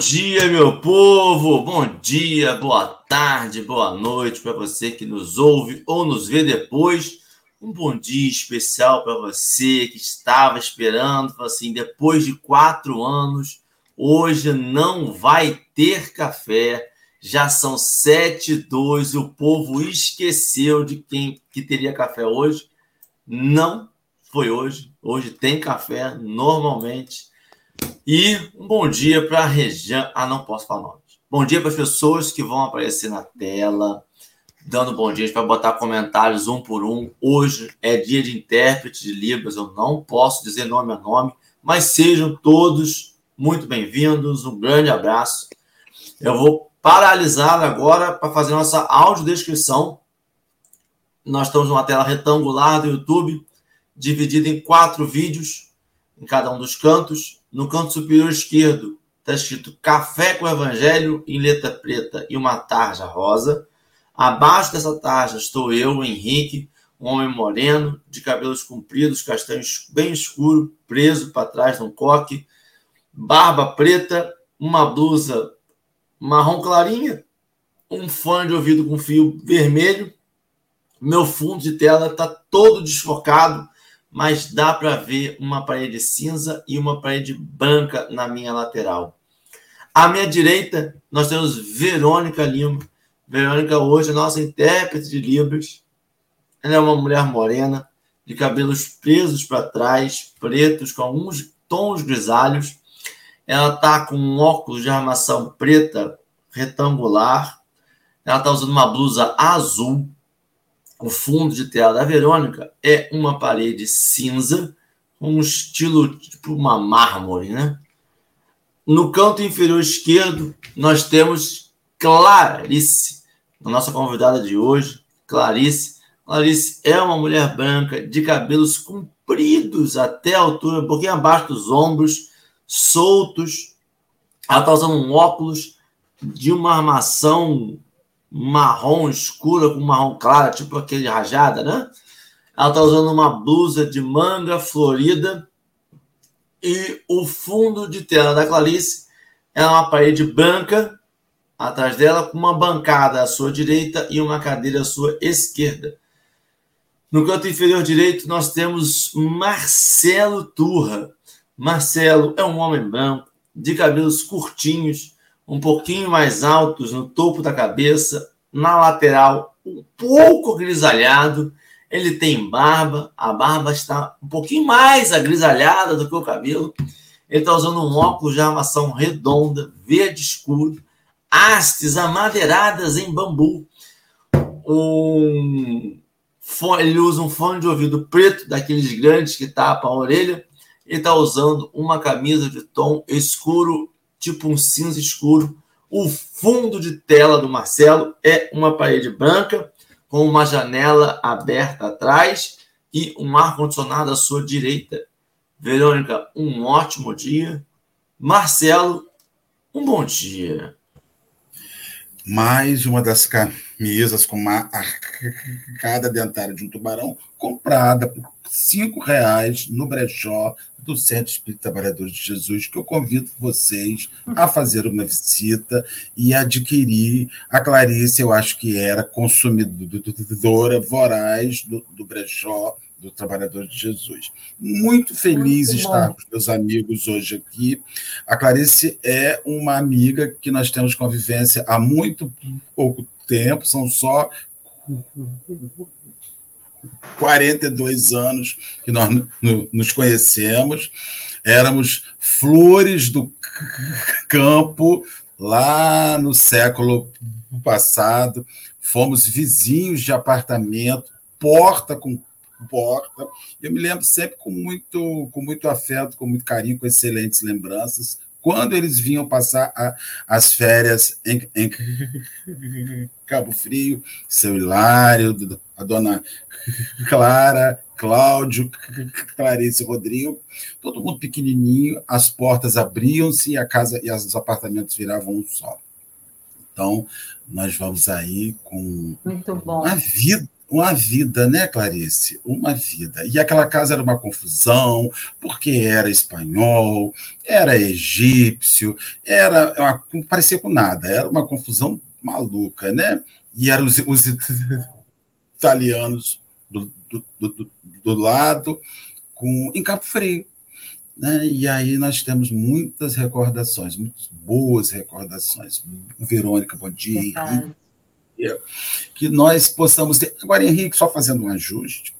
Dia, meu povo! Bom dia, boa tarde, boa noite para você que nos ouve ou nos vê depois. Um bom dia especial para você que estava esperando, assim, depois de quatro anos, hoje não vai ter café. Já são sete e dois, o povo esqueceu de quem que teria café hoje. Não foi hoje. Hoje tem café normalmente. E um bom dia para a região. Ah, não posso falar nome. Bom dia para as pessoas que vão aparecer na tela, dando bom dia para botar comentários um por um. Hoje é dia de intérprete de Libras, eu não posso dizer nome a nome, mas sejam todos muito bem-vindos. Um grande abraço. Eu vou paralisar agora para fazer nossa audiodescrição. Nós estamos numa tela retangular do YouTube, dividida em quatro vídeos em cada um dos cantos. No canto superior esquerdo está escrito Café com Evangelho em letra preta e uma tarja rosa. Abaixo dessa tarja estou eu, Henrique, um homem moreno, de cabelos compridos, castanhos bem escuro, preso para trás num coque, barba preta, uma blusa marrom clarinha, um fone de ouvido com fio vermelho. Meu fundo de tela está todo desfocado mas dá para ver uma parede cinza e uma parede branca na minha lateral. À minha direita, nós temos Verônica Lima. Verônica hoje é nossa intérprete de Libras. Ela é uma mulher morena, de cabelos presos para trás, pretos, com alguns tons grisalhos. Ela está com um óculos de armação preta retangular. Ela está usando uma blusa azul o fundo de tela da Verônica é uma parede cinza, um estilo tipo uma mármore, né? No canto inferior esquerdo, nós temos Clarice, a nossa convidada de hoje, Clarice. Clarice é uma mulher branca de cabelos compridos até a altura, um pouquinho abaixo dos ombros, soltos. Ela está usando um óculos de uma armação marrom escura com marrom claro, tipo aquele rajada, né? Ela está usando uma blusa de manga florida e o fundo de tela da Clarice é uma parede branca atrás dela com uma bancada à sua direita e uma cadeira à sua esquerda. No canto inferior direito nós temos Marcelo Turra. Marcelo é um homem branco de cabelos curtinhos, um pouquinho mais altos no topo da cabeça, na lateral, um pouco grisalhado. Ele tem barba, a barba está um pouquinho mais agrisalhada do que o cabelo. Ele está usando um óculos de armação redonda, verde escuro, hastes amadeiradas em bambu. Um ele usa um fone de ouvido preto, daqueles grandes que tapam a orelha. Ele está usando uma camisa de tom escuro tipo um cinza escuro. O fundo de tela do Marcelo é uma parede branca com uma janela aberta atrás e um ar-condicionado à sua direita. Verônica, um ótimo dia. Marcelo, um bom dia. Mais uma das camisas com uma arcada dentária de um tubarão comprada por cinco reais no brechó do Centro Espírita Trabalhadores de Jesus, que eu convido vocês a fazer uma visita e adquirir. A Clarice, eu acho que era consumidora voraz do, do brechó do Trabalhador de Jesus. Muito feliz Muito estar com meus amigos hoje aqui. A Clarice é uma amiga que nós temos convivência há muito pouco tempo, são só 42 anos que nós nos conhecemos, éramos flores do campo lá no século passado, fomos vizinhos de apartamento, porta com porta. Eu me lembro sempre com muito, com muito afeto, com muito carinho, com excelentes lembranças quando eles vinham passar a, as férias em, em, Cabo Frio, seu Hilário, a dona Clara, Cláudio, Clarice Rodrigo, todo mundo pequenininho, as portas abriam-se e a casa e os apartamentos viravam um só. Então, nós vamos aí com Muito bom. a vida uma vida, né, Clarice? Uma vida. E aquela casa era uma confusão, porque era espanhol, era egípcio, era uma, não parecia com nada, era uma confusão maluca, né? E eram os, os italianos do, do, do, do, lado, com, em Campo Frio. Né? E aí nós temos muitas recordações, muitas boas recordações. Verônica, bom dia que nós possamos ter. Agora, Henrique, só fazendo um ajuste,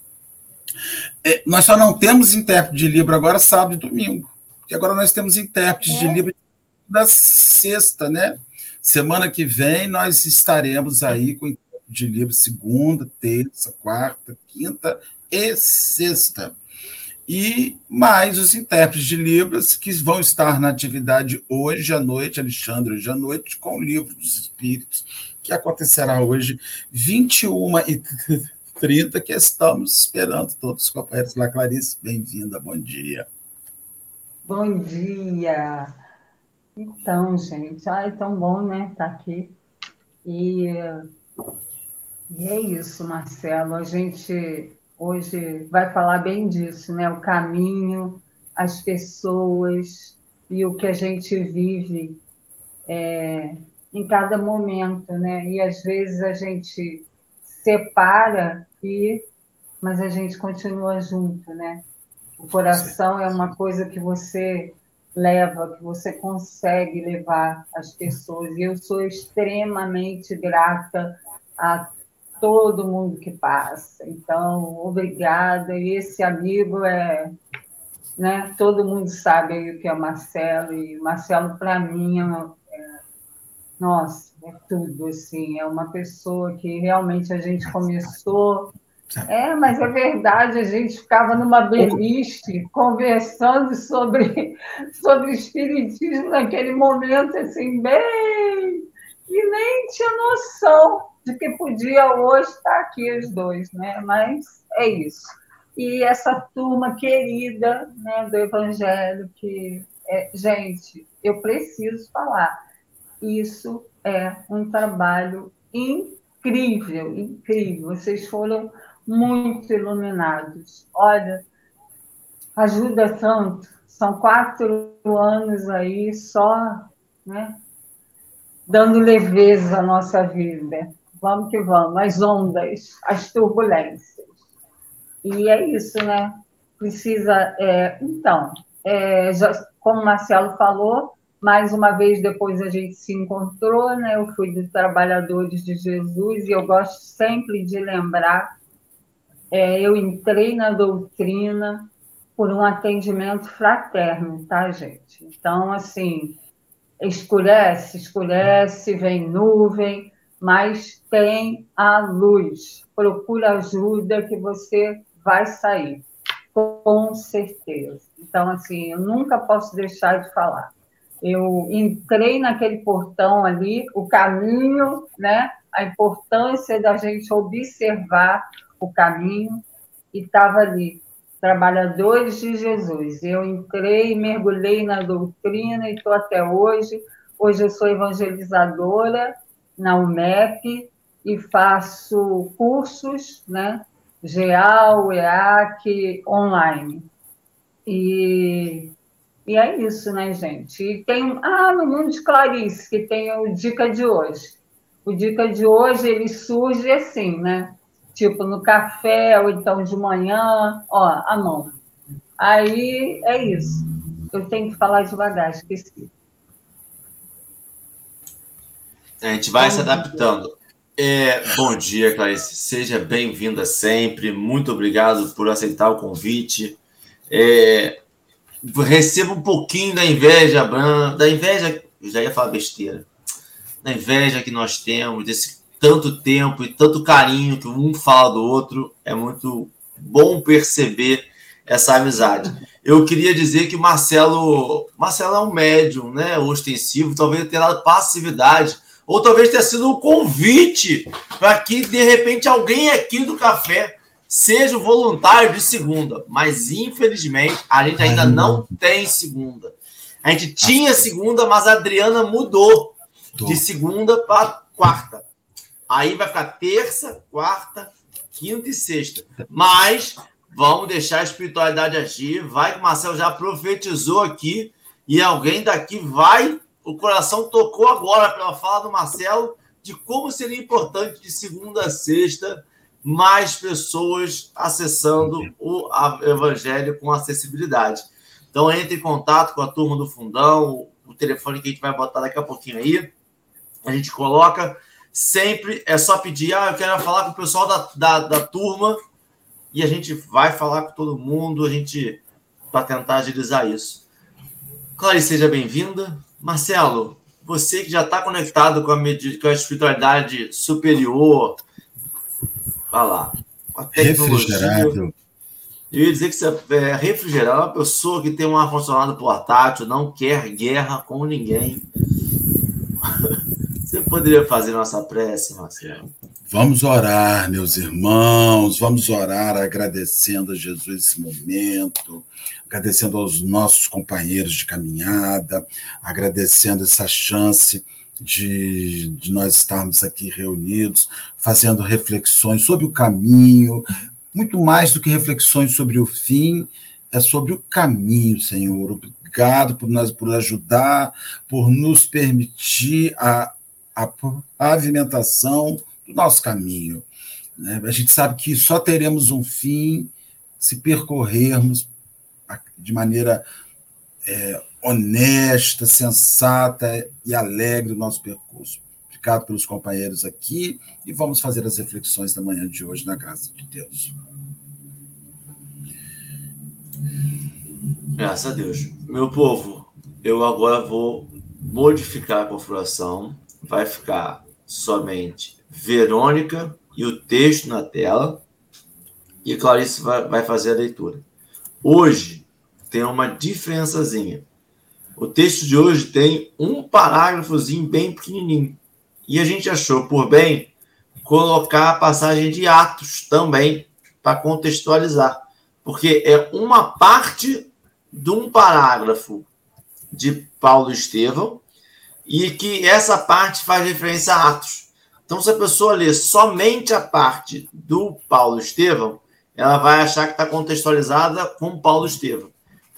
é, nós só não temos intérprete de Libra agora sábado e domingo. Porque agora nós temos intérpretes é. de Libra da sexta, né? Semana que vem nós estaremos aí com intérprete de Libra segunda, terça, quarta, quinta e sexta. E mais os intérpretes de Libras que vão estar na atividade hoje à noite, Alexandre, hoje à noite, com o livro dos Espíritos que acontecerá hoje, 21 e 30, que estamos esperando todos os companheiros. Lá, Clarice, bem-vinda, bom dia. Bom dia. Então, gente, ai, tão bom, né, estar tá aqui. E, e é isso, Marcelo, a gente hoje vai falar bem disso, né, o caminho, as pessoas e o que a gente vive é, em cada momento, né? E às vezes a gente separa e mas a gente continua junto, né? O coração é uma coisa que você leva, que você consegue levar as pessoas. E eu sou extremamente grata a todo mundo que passa. Então, obrigada. E esse amigo é, né? Todo mundo sabe o que é Marcelo e Marcelo para mim é uma, nossa, é tudo, assim, é uma pessoa que realmente a gente começou. É, mas é verdade, a gente ficava numa beliche conversando sobre, sobre espiritismo naquele momento, assim, bem. E nem tinha noção de que podia hoje estar aqui os dois, né? Mas é isso. E essa turma querida né, do Evangelho, que, é, gente, eu preciso falar isso é um trabalho incrível, incrível. Vocês foram muito iluminados. Olha, ajuda tanto. São quatro anos aí só, né? Dando leveza à nossa vida. Vamos que vamos, as ondas, as turbulências. E é isso, né? Precisa. É, então, é, já, como o Marcelo falou, mais uma vez depois a gente se encontrou, né? Eu fui dos Trabalhadores de Jesus e eu gosto sempre de lembrar. É, eu entrei na doutrina por um atendimento fraterno, tá, gente? Então, assim, escurece, escurece, vem nuvem, mas tem a luz. Procura ajuda que você vai sair, com certeza. Então, assim, eu nunca posso deixar de falar eu entrei naquele portão ali, o caminho, né? A importância da gente observar o caminho e estava ali, trabalhadores de Jesus. Eu entrei, mergulhei na doutrina e estou até hoje. Hoje eu sou evangelizadora na UMEP e faço cursos, né? GEAL, EAC, online. E e é isso, né, gente? E tem. Ah, no Mundo de Clarice, que tem o Dica de hoje. O Dica de hoje, ele surge assim, né? Tipo, no café, ou então de manhã, ó, a mão. Aí é isso. Eu tenho que falar devagar, esqueci. A gente vai bom se adaptando. É, bom dia, Clarice. Seja bem-vinda sempre. Muito obrigado por aceitar o convite. É, receba um pouquinho da inveja, da inveja, eu já ia falar besteira, da inveja que nós temos, desse tanto tempo e tanto carinho que um fala do outro, é muito bom perceber essa amizade. Eu queria dizer que Marcelo, Marcelo é um médium, né, ostensivo, talvez tenha dado passividade, ou talvez tenha sido um convite para que de repente alguém aqui do café seja o voluntário de segunda, mas infelizmente a gente ainda não tem segunda. A gente tinha segunda, mas a Adriana mudou de segunda para quarta. Aí vai ficar terça, quarta, quinta e sexta. Mas vamos deixar a espiritualidade agir. Vai que o Marcelo já profetizou aqui e alguém daqui vai. O coração tocou agora pela fala do Marcelo de como seria importante de segunda a sexta mais pessoas acessando o evangelho com acessibilidade. Então, entre em contato com a turma do Fundão, o telefone que a gente vai botar daqui a pouquinho aí. A gente coloca. Sempre é só pedir, ah, eu quero falar com o pessoal da, da, da turma e a gente vai falar com todo mundo, a gente para tentar agilizar isso. Clarice, seja bem-vinda. Marcelo, você que já está conectado com a, com a espiritualidade superior, vai lá. A Refrigerado. Eu ia dizer que você é refrigerado, é uma pessoa que tem um ar-condicionado portátil, não quer guerra com ninguém. Você poderia fazer nossa prece, Marcelo? Vamos orar, meus irmãos, vamos orar agradecendo a Jesus esse momento, agradecendo aos nossos companheiros de caminhada, agradecendo essa chance de, de nós estarmos aqui reunidos, fazendo reflexões sobre o caminho, muito mais do que reflexões sobre o fim, é sobre o caminho, Senhor. Obrigado por, nós, por ajudar, por nos permitir a, a pavimentação do nosso caminho. Né? A gente sabe que só teremos um fim se percorrermos de maneira é, honesta, sensata e alegre o nosso percurso. Obrigado pelos companheiros aqui e vamos fazer as reflexões da manhã de hoje, na graça de Deus. Graças a Deus. Meu povo, eu agora vou modificar a configuração. Vai ficar somente Verônica e o texto na tela. E Clarice vai, vai fazer a leitura. Hoje tem uma diferençazinha. O texto de hoje tem um parágrafozinho bem pequenininho. E a gente achou por bem colocar a passagem de Atos também para contextualizar, porque é uma parte de um parágrafo de Paulo Estevão e que essa parte faz referência a Atos. Então, se a pessoa ler somente a parte do Paulo Estevão, ela vai achar que está contextualizada com Paulo Estevão.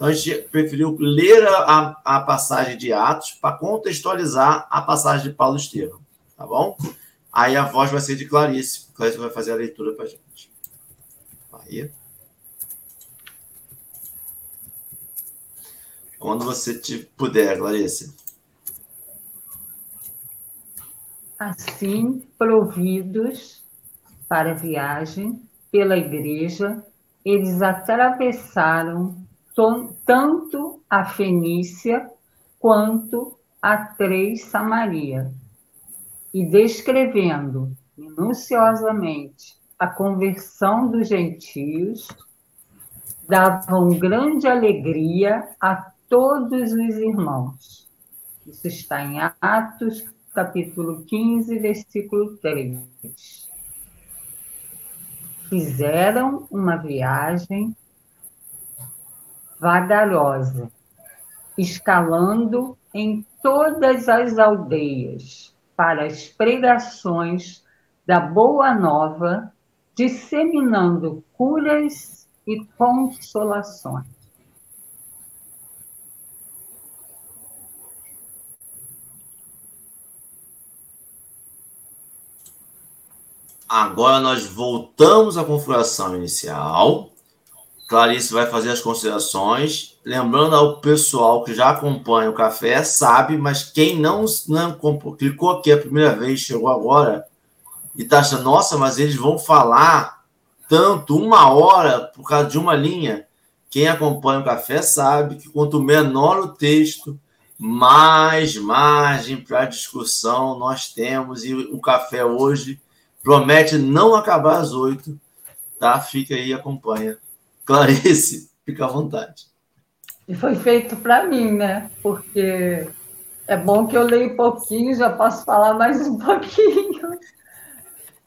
Então, a gente preferiu ler a, a passagem de Atos para contextualizar a passagem de Paulo Estevão tá bom? Aí a voz vai ser de Clarice. Clarice vai fazer a leitura para gente. Aí. Quando você te puder, Clarice. Assim, providos para a viagem pela igreja, eles atravessaram tanto a Fenícia quanto a Três Samaria e descrevendo minuciosamente a conversão dos gentios, davam grande alegria a todos os irmãos. Isso está em Atos, capítulo 15, versículo 3. Fizeram uma viagem vagarosa, escalando em todas as aldeias para as pregações da Boa Nova, disseminando curas e consolações. Agora nós voltamos à configuração inicial. Clarice vai fazer as considerações lembrando ao pessoal que já acompanha o café, sabe, mas quem não, não clicou aqui a primeira vez, chegou agora, e está achando, nossa, mas eles vão falar tanto, uma hora, por causa de uma linha. Quem acompanha o café sabe que quanto menor o texto, mais margem para discussão nós temos. E o café hoje promete não acabar às oito. Tá? Fica aí, acompanha. Clarice, fica à vontade. E foi feito para mim, né? Porque é bom que eu leio pouquinho, já posso falar mais um pouquinho.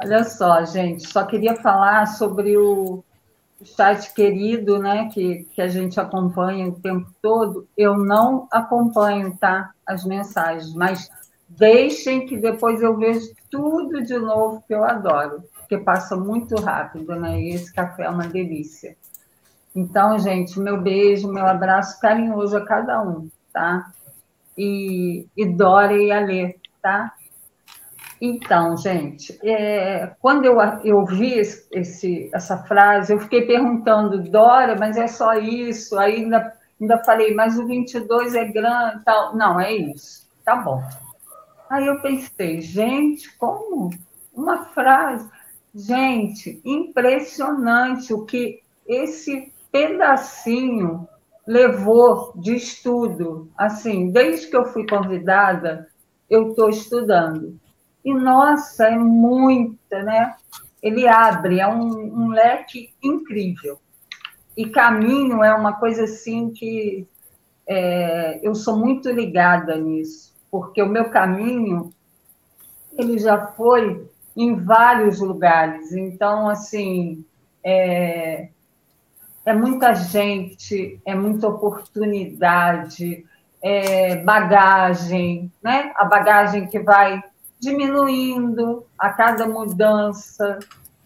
Olha só, gente, só queria falar sobre o chat querido, né, que, que a gente acompanha o tempo todo. Eu não acompanho, tá, as mensagens, mas deixem que depois eu vejo tudo de novo, que eu adoro. porque passa muito rápido, né? E esse café é uma delícia. Então, gente, meu beijo, meu abraço carinhoso a cada um, tá? E, e Dora e Alê, tá? Então, gente, é, quando eu, eu vi esse, essa frase, eu fiquei perguntando, Dora, mas é só isso? Aí ainda, ainda falei, mas o 22 é grande tal. Não, é isso. Tá bom. Aí eu pensei, gente, como? Uma frase. Gente, impressionante o que esse pedacinho levou de estudo. Assim, desde que eu fui convidada, eu estou estudando. E, nossa, é muita, né? Ele abre, é um, um leque incrível. E caminho é uma coisa assim que é, eu sou muito ligada nisso, porque o meu caminho ele já foi em vários lugares. Então, assim, é, é muita gente, é muita oportunidade, é bagagem, né? A bagagem que vai diminuindo a cada mudança,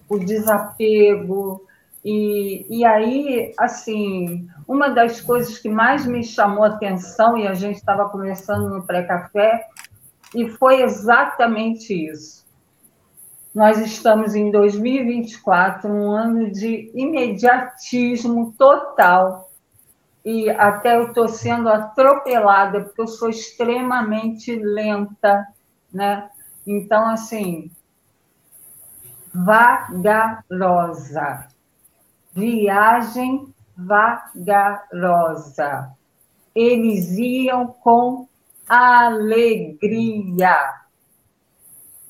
o desapego. E, e aí, assim, uma das coisas que mais me chamou atenção, e a gente estava conversando no pré-café, e foi exatamente isso. Nós estamos em 2024, um ano de imediatismo total. E até eu estou sendo atropelada, porque eu sou extremamente lenta, né? Então, assim, vagarosa. Viagem vagarosa. Eles iam com alegria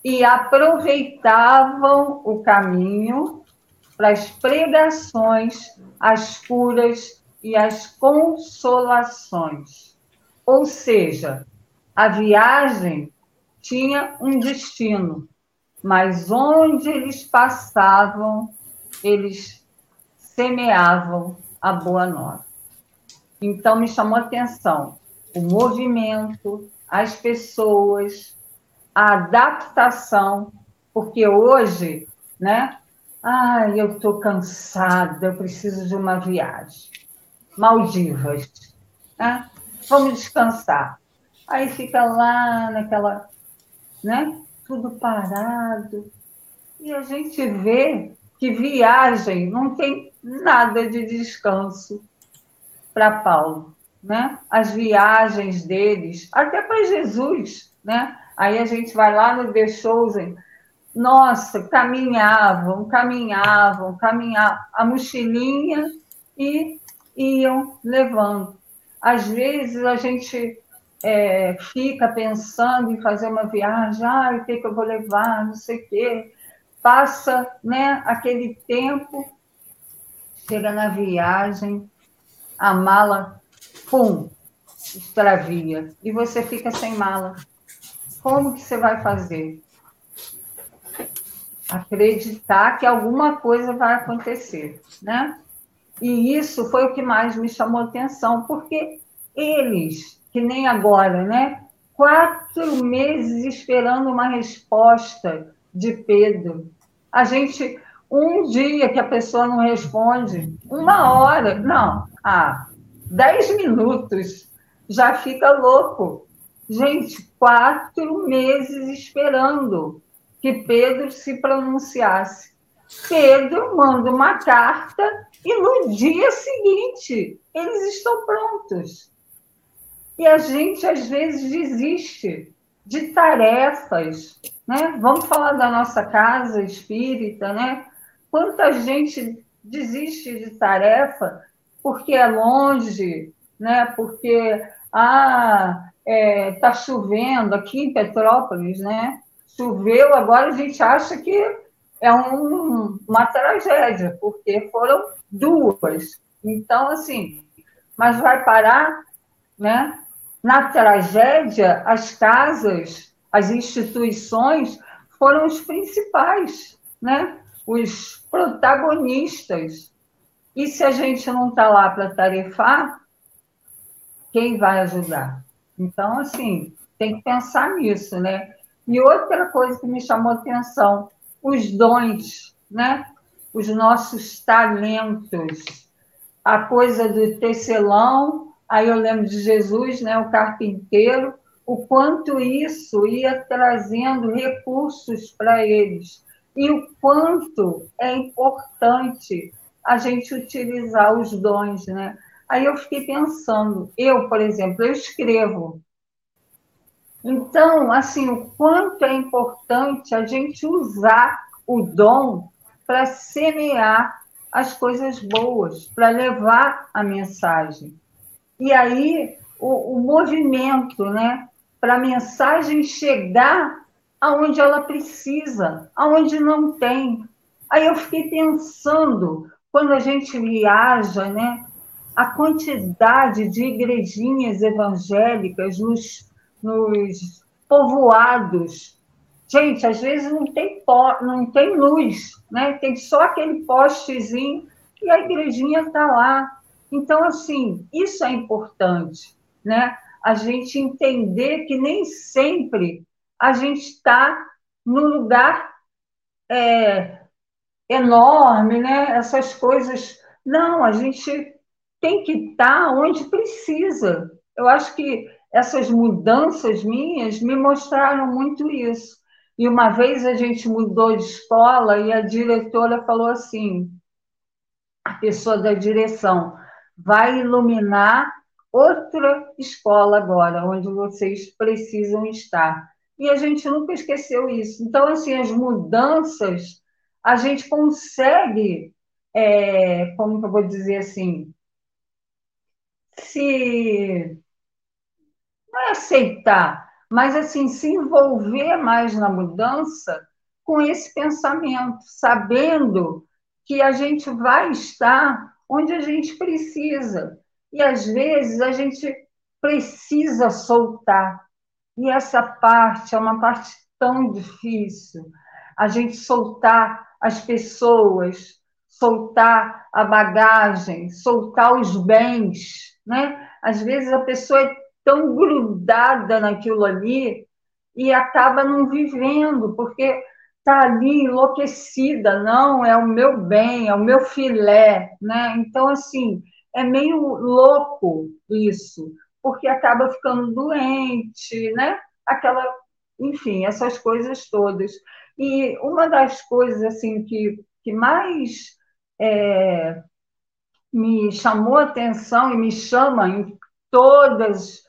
e aproveitavam o caminho para as pregações, as curas e as consolações. Ou seja, a viagem tinha um destino, mas onde eles passavam, eles semeavam a boa nova. Então me chamou a atenção o movimento, as pessoas, a adaptação, porque hoje, né? Ai, eu estou cansada, eu preciso de uma viagem. Maldivas, né? Vamos descansar. Aí fica lá naquela né? Tudo parado. E a gente vê que viagem não tem nada de descanso para Paulo, né? As viagens deles, até para Jesus, né? Aí a gente vai lá no The Chosen, nossa, caminhavam, caminhavam, caminhavam, a mochilinha e iam levando. Às vezes a gente é, fica pensando em fazer uma viagem, ah, o que, que eu vou levar, não sei o quê. Passa né, aquele tempo, chega na viagem, a mala, pum, extravia, e você fica sem mala. Como que você vai fazer? Acreditar que alguma coisa vai acontecer, né? E isso foi o que mais me chamou atenção, porque eles que nem agora, né? Quatro meses esperando uma resposta de Pedro. A gente, um dia que a pessoa não responde, uma hora, não, ah, dez minutos, já fica louco. Gente, quatro meses esperando que Pedro se pronunciasse. Pedro manda uma carta e no dia seguinte eles estão prontos. E a gente, às vezes, desiste de tarefas. Né? Vamos falar da nossa casa espírita, né? Quanta gente desiste de tarefa porque é longe, né? porque ah, é, tá chovendo aqui em Petrópolis, né? Choveu, agora a gente acha que é um, uma tragédia, porque foram duas. Então, assim, mas vai parar, né? Na tragédia, as casas, as instituições foram os principais, né? os protagonistas. E se a gente não está lá para tarefar, quem vai ajudar? Então, assim, tem que pensar nisso, né? E outra coisa que me chamou atenção, os dons, né? os nossos talentos. A coisa do tecelão, aí eu lembro de Jesus, né? o carpinteiro, o quanto isso ia trazendo recursos para eles e o quanto é importante a gente utilizar os dons, né? Aí eu fiquei pensando, eu, por exemplo, eu escrevo. Então, assim, o quanto é importante a gente usar o dom para semear as coisas boas, para levar a mensagem. E aí, o, o movimento, né? Para a mensagem chegar aonde ela precisa, aonde não tem. Aí eu fiquei pensando, quando a gente viaja, né, a quantidade de igrejinhas evangélicas nos, nos povoados. Gente, às vezes não tem, não tem luz, né? tem só aquele postezinho e a igrejinha está lá. Então, assim, isso é importante, né? A gente entender que nem sempre a gente está no lugar é, enorme, né? Essas coisas. Não, a gente tem que estar onde precisa. Eu acho que essas mudanças minhas me mostraram muito isso. E uma vez a gente mudou de escola e a diretora falou assim: a pessoa da direção vai iluminar outra escola agora, onde vocês precisam estar e a gente nunca esqueceu isso. Então, assim, as mudanças, a gente consegue, é, como eu vou dizer assim, se não é aceitar, mas assim se envolver mais na mudança com esse pensamento, sabendo que a gente vai estar onde a gente precisa. E às vezes a gente precisa soltar, e essa parte é uma parte tão difícil. A gente soltar as pessoas, soltar a bagagem, soltar os bens, né? Às vezes a pessoa é tão grudada naquilo ali e acaba não vivendo, porque está ali enlouquecida, não, é o meu bem, é o meu filé, né? Então, assim, é meio louco isso, porque acaba ficando doente, né? Aquela, enfim, essas coisas todas. E uma das coisas assim que, que mais é, me chamou a atenção e me chama em todas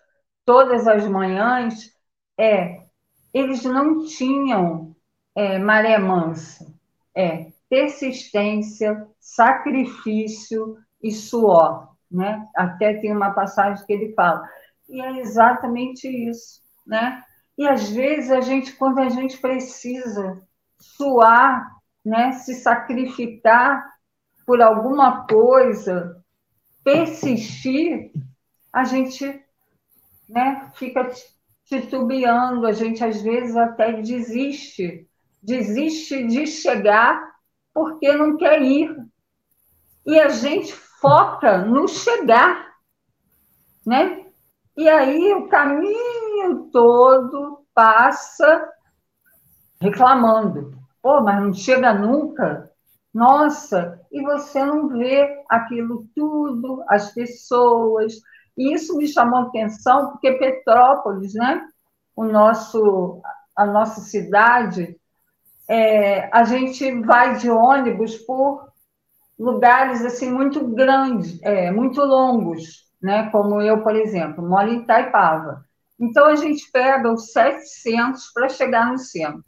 todas as manhãs é eles não tinham é, maré mansa, é persistência, sacrifício e suor né? Até tem uma passagem que ele fala. E é exatamente isso, né? E às vezes a gente, quando a gente precisa suar, né, se sacrificar por alguma coisa, persistir, a gente, né, fica titubeando, a gente às vezes até desiste, desiste de chegar porque não quer ir. E a gente foca no chegar, né? E aí o caminho todo passa reclamando. Pô, mas não chega nunca. Nossa, e você não vê aquilo tudo, as pessoas. E isso me chamou atenção, porque Petrópolis, né? O nosso, a nossa cidade, é, a gente vai de ônibus por lugares assim muito grandes, é, muito longos, né? Como eu, por exemplo, moro em Itaipava. Então a gente pega os 700 para chegar no centro.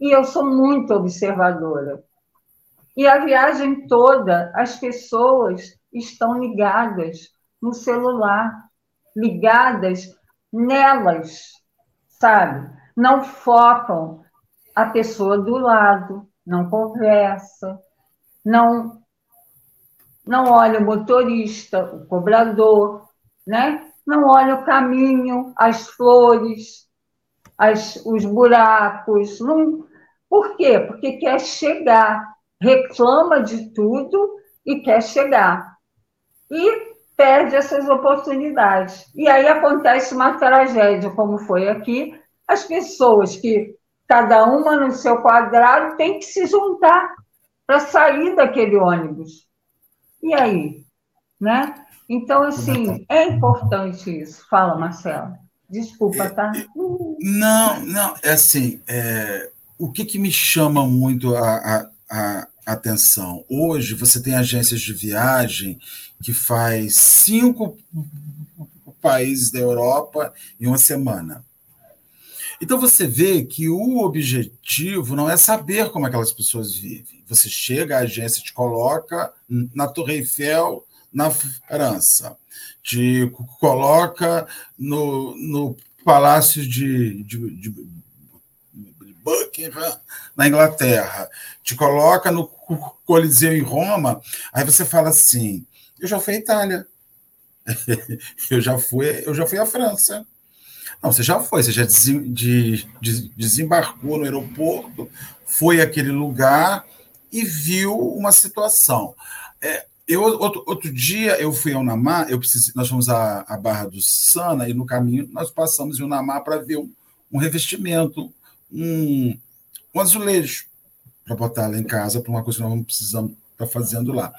E eu sou muito observadora. E a viagem toda, as pessoas estão ligadas no celular, ligadas nelas, sabe? Não focam a pessoa do lado, não conversa, não não olha o motorista, o cobrador, né? não olha o caminho, as flores, as, os buracos. Não... Por quê? Porque quer chegar, reclama de tudo e quer chegar. E perde essas oportunidades. E aí acontece uma tragédia, como foi aqui. As pessoas que cada uma no seu quadrado, tem que se juntar para sair daquele ônibus. E aí? Né? Então, assim, é importante isso. Fala, Marcelo. Desculpa, tá? Não, não, é assim, é, o que, que me chama muito a, a, a atenção? Hoje você tem agências de viagem que faz cinco países da Europa em uma semana. Então você vê que o objetivo não é saber como aquelas pessoas vivem. Você chega, a agência te coloca na Torre Eiffel, na França, te coloca no, no Palácio de, de, de Buckingham, na Inglaterra, te coloca no Coliseu em Roma, aí você fala assim: eu já fui à Itália, eu já fui, eu já fui à França. Não, você já foi, você já desembarcou no aeroporto, foi àquele lugar e viu uma situação. É, eu, outro, outro, dia eu fui ao Namá, eu precis, nós fomos à, à, Barra do Sana e no caminho nós passamos em Namá para ver um, um, revestimento, um, um azulejo, para botar lá em casa, para uma coisa que nós não precisamos estar tá fazendo lá.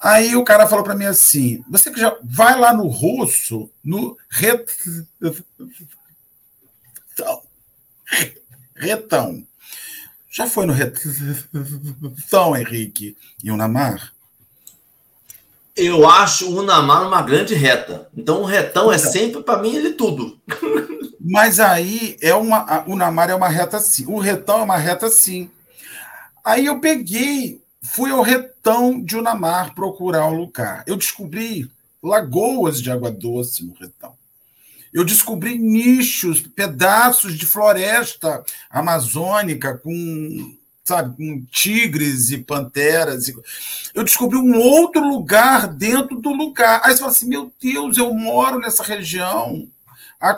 Aí o cara falou para mim assim: você que já vai lá no russo, no retão, retão. Já foi no retão, Henrique, em Unamar? Eu acho o Unamar uma grande reta. Então o retão é então, sempre, para mim, ele tudo. Mas aí é uma. O Unamar é uma reta sim. O retão é uma reta sim. Aí eu peguei, fui ao retão de Unamar procurar um lugar. Eu descobri lagoas de água doce no retão. Eu descobri nichos, pedaços de floresta amazônica com sabe, com tigres e panteras. Eu descobri um outro lugar dentro do lugar. Aí você fala assim: meu Deus, eu moro nessa região há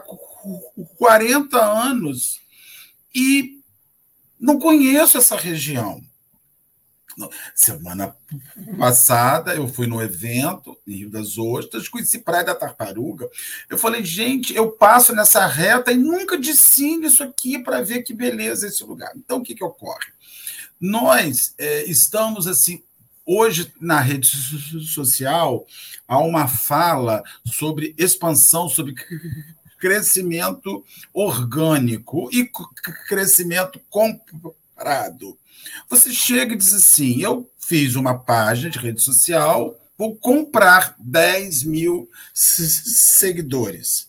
40 anos e não conheço essa região. Semana passada eu fui no evento em Rio das Ostras, conheci Praia da Tartaruga. Eu falei, gente, eu passo nessa reta e nunca disse isso aqui para ver que beleza esse lugar. Então, o que, que ocorre? Nós é, estamos assim. Hoje, na rede social, há uma fala sobre expansão, sobre crescimento orgânico e crescimento comprado. Você chega e diz assim: eu fiz uma página de rede social, vou comprar 10 mil seguidores.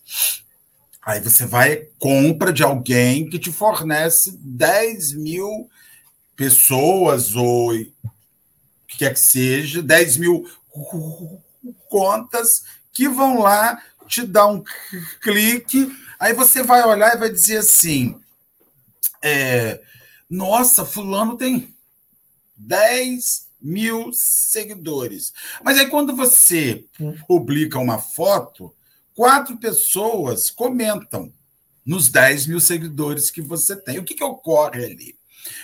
Aí você vai, compra de alguém que te fornece 10 mil pessoas ou o que quer que seja, 10 mil contas que vão lá te dar um clique, aí você vai olhar e vai dizer assim: é, nossa, fulano tem 10 mil seguidores. Mas aí quando você publica uma foto, quatro pessoas comentam nos 10 mil seguidores que você tem. O que, que ocorre ali?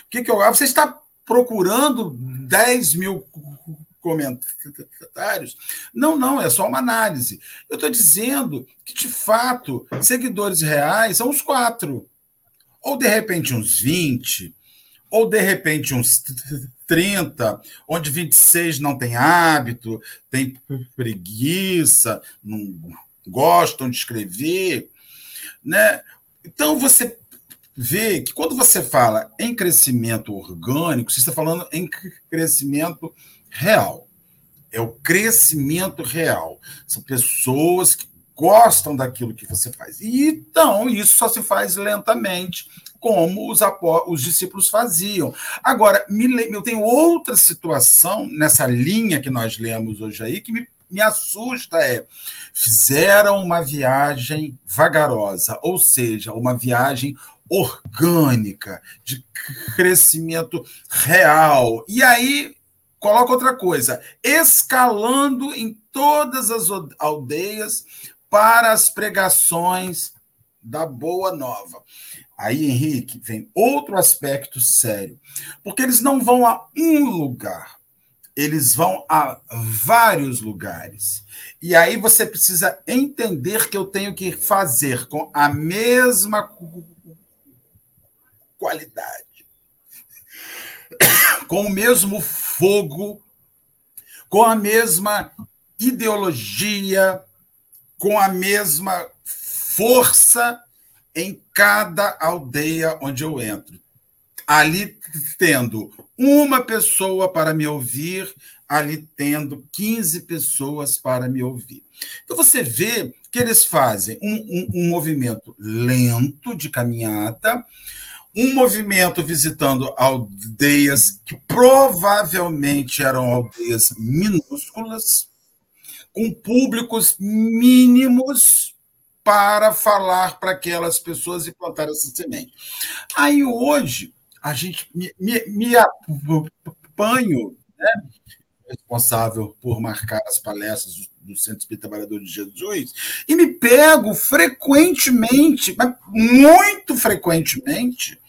O que, que eu, você está procurando 10 mil comentários? Não, não, é só uma análise. Eu estou dizendo que, de fato, seguidores reais são os quatro. Ou, de repente, uns 20, ou, de repente, uns 30, onde 26 não tem hábito, tem preguiça, não gostam de escrever. Né? Então, você vê que quando você fala em crescimento orgânico, você está falando em crescimento real. É o crescimento real. São pessoas que gostam daquilo que você faz. E então, isso só se faz lentamente, como os, os discípulos faziam. Agora, eu tenho outra situação nessa linha que nós lemos hoje aí que me me assusta é fizeram uma viagem vagarosa, ou seja, uma viagem orgânica, de crescimento real. E aí coloca outra coisa, escalando em todas as aldeias para as pregações da boa nova. Aí, Henrique, vem outro aspecto sério, porque eles não vão a um lugar, eles vão a vários lugares. E aí você precisa entender que eu tenho que fazer com a mesma qualidade, com o mesmo fogo, com a mesma ideologia, com a mesma força em cada aldeia onde eu entro. Ali tendo uma pessoa para me ouvir, ali tendo 15 pessoas para me ouvir. Então você vê que eles fazem um, um, um movimento lento de caminhada, um movimento visitando aldeias que provavelmente eram aldeias minúsculas, com públicos mínimos para falar para aquelas pessoas e plantar essa semente. Aí hoje a gente me, me, me apanho, né? Responsável por marcar as palestras do Centro Espírita Trabalhador de Jesus, e me pego frequentemente, mas muito frequentemente,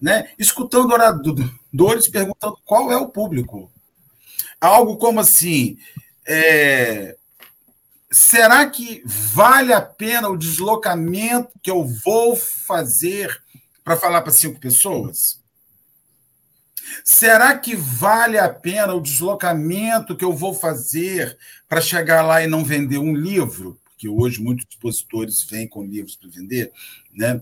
né, escutando oradores perguntando qual é o público. Algo como assim: é, será que vale a pena o deslocamento que eu vou fazer para falar para cinco pessoas? Será que vale a pena o deslocamento que eu vou fazer para chegar lá e não vender um livro? Porque hoje muitos expositores vêm com livros para vender, né?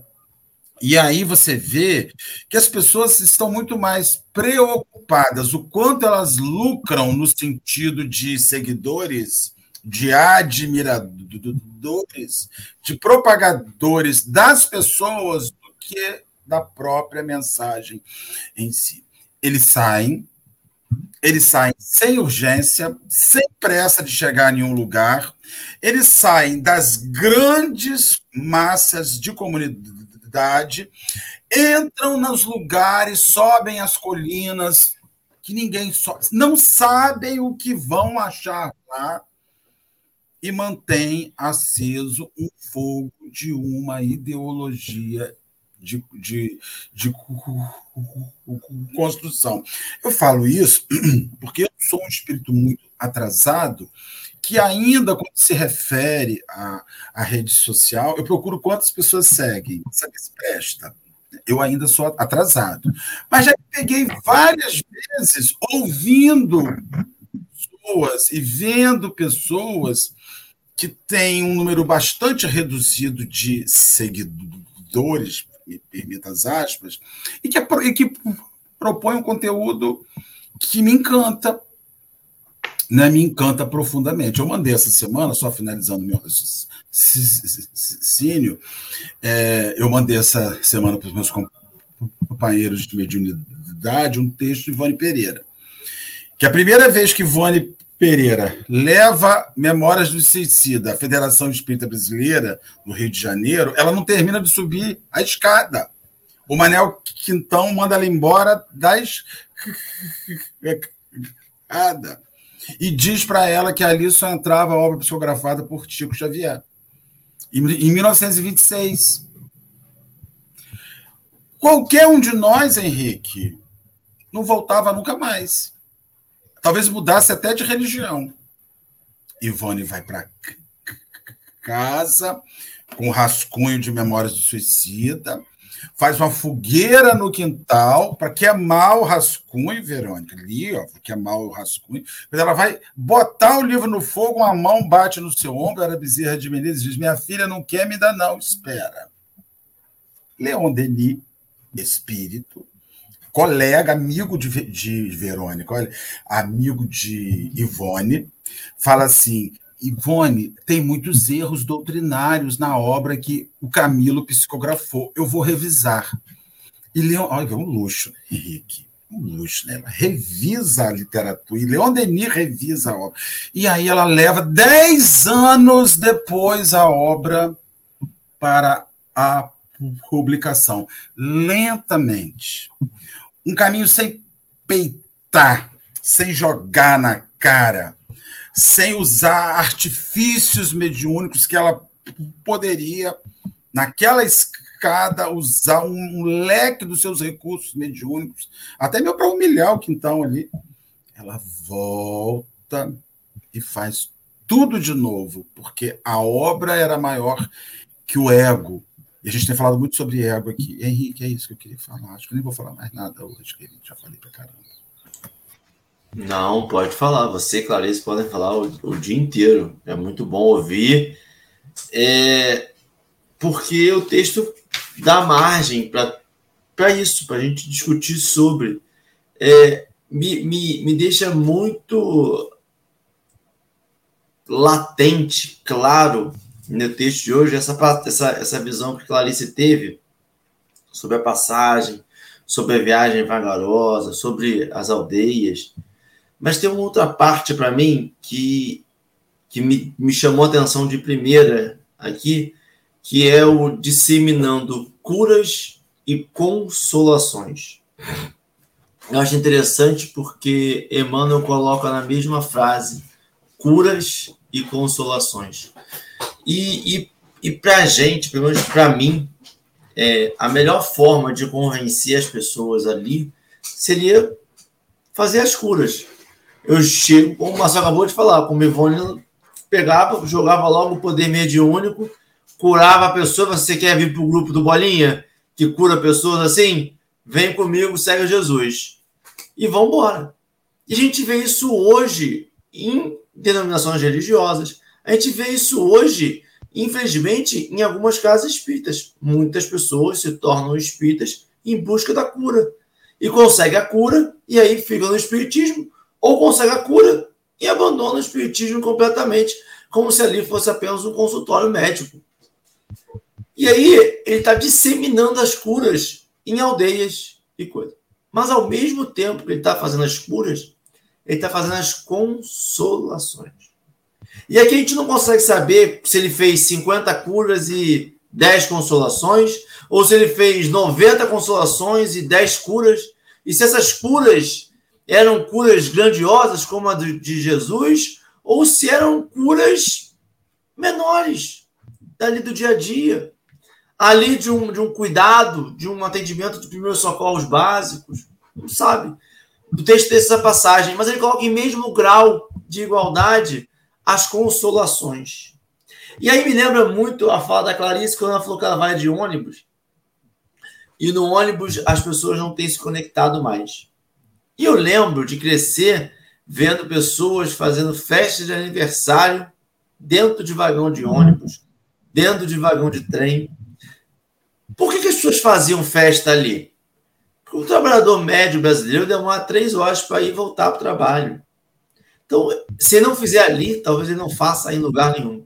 E aí você vê que as pessoas estão muito mais preocupadas o quanto elas lucram no sentido de seguidores, de admiradores, de propagadores das pessoas do que da própria mensagem em si eles saem, eles saem sem urgência, sem pressa de chegar em nenhum lugar, eles saem das grandes massas de comunidade, entram nos lugares, sobem as colinas, que ninguém sobe, não sabem o que vão achar lá, e mantém aceso um fogo de uma ideologia de, de, de construção. Eu falo isso porque eu sou um espírito muito atrasado que ainda quando se refere à, à rede social, eu procuro quantas pessoas seguem, sabe se presta. Eu ainda sou atrasado. Mas já peguei várias vezes ouvindo pessoas e vendo pessoas que têm um número bastante reduzido de seguidores, me permita as aspas, e que, e que propõe um conteúdo que me encanta, né, me encanta profundamente. Eu mandei essa semana, só finalizando meu raciocínio, é, eu mandei essa semana para os meus companheiros de mediunidade um texto de Ivone Pereira. Que a primeira vez que Ivone Pereira leva Memórias do Suicida à Federação Espírita Brasileira, no Rio de Janeiro, ela não termina de subir a escada. O Manel Quintão manda ela embora da escada e diz para ela que ali só entrava a obra psicografada por Chico Xavier. Em 1926. Qualquer um de nós, Henrique, não voltava nunca mais. Talvez mudasse até de religião. Ivone vai para casa com rascunho de memórias do suicida, faz uma fogueira no quintal para queimar o rascunho, Verônica, ali, ó, queimar o rascunho. Mas ela vai botar o livro no fogo, uma mão bate no seu ombro, era Bezerra de Menezes diz: Minha filha não quer me dar, não, espera. Leon Denis, espírito, colega, amigo de, de Verônica, olha, amigo de Ivone, fala assim: Ivone, tem muitos erros doutrinários na obra que o Camilo psicografou. Eu vou revisar. E Leon, olha, é um luxo, Henrique. Um luxo, né? Ela revisa a literatura. E Leon Denis revisa a obra. E aí ela leva dez anos depois a obra para a publicação. Lentamente um caminho sem peitar, sem jogar na cara, sem usar artifícios mediúnicos que ela poderia, naquela escada, usar um leque dos seus recursos mediúnicos, até mesmo para humilhar o quintão ali. Ela volta e faz tudo de novo, porque a obra era maior que o ego, E a gente tem falado muito sobre ego aqui. Henrique, é isso que eu queria falar. Acho que nem vou falar mais nada hoje, que já falei pra caramba. Não, pode falar. Você e Clarice podem falar o, o dia inteiro. É muito bom ouvir. É, porque o texto dá margem para isso, para a gente discutir sobre. É, me, me, me deixa muito latente, claro, no texto de hoje, essa, essa, essa visão que Clarice teve sobre a passagem, sobre a viagem vagarosa, sobre as aldeias. Mas tem uma outra parte para mim que, que me, me chamou a atenção de primeira aqui, que é o disseminando curas e consolações. Eu acho interessante porque Emmanuel coloca na mesma frase curas e consolações. E, e, e para a gente, pelo menos para mim, é, a melhor forma de convencer as pessoas ali seria fazer as curas. Eu chego, como o Marcelo acabou de falar, como Ivone pegava, jogava logo o poder mediúnico, curava a pessoa. Você quer vir para o grupo do Bolinha, que cura pessoas assim? Vem comigo, segue Jesus. E vamos embora. E a gente vê isso hoje em denominações religiosas. A gente vê isso hoje, infelizmente, em algumas casas espíritas. Muitas pessoas se tornam espíritas em busca da cura. E consegue a cura, e aí fica no espiritismo, ou consegue a cura e abandona o espiritismo completamente, como se ali fosse apenas um consultório médico. E aí ele está disseminando as curas em aldeias e coisas. Mas ao mesmo tempo que ele está fazendo as curas, ele está fazendo as consolações. E aqui a gente não consegue saber se ele fez 50 curas e 10 consolações, ou se ele fez 90 consolações e 10 curas, e se essas curas eram curas grandiosas como a de Jesus, ou se eram curas menores, dali do dia a dia, ali de um, de um cuidado, de um atendimento de primeiros socorros básicos, não sabe. O texto tem essa passagem, mas ele coloca em mesmo grau de igualdade as consolações. E aí me lembra muito a fala da Clarice quando ela falou que ela vai de ônibus. E no ônibus as pessoas não têm se conectado mais. E eu lembro de crescer vendo pessoas fazendo festas de aniversário dentro de vagão de ônibus, dentro de vagão de trem. Por que, que as pessoas faziam festa ali? Porque o trabalhador médio brasileiro demora três horas para ir voltar para o trabalho. Então, se ele não fizer ali, talvez ele não faça em lugar nenhum.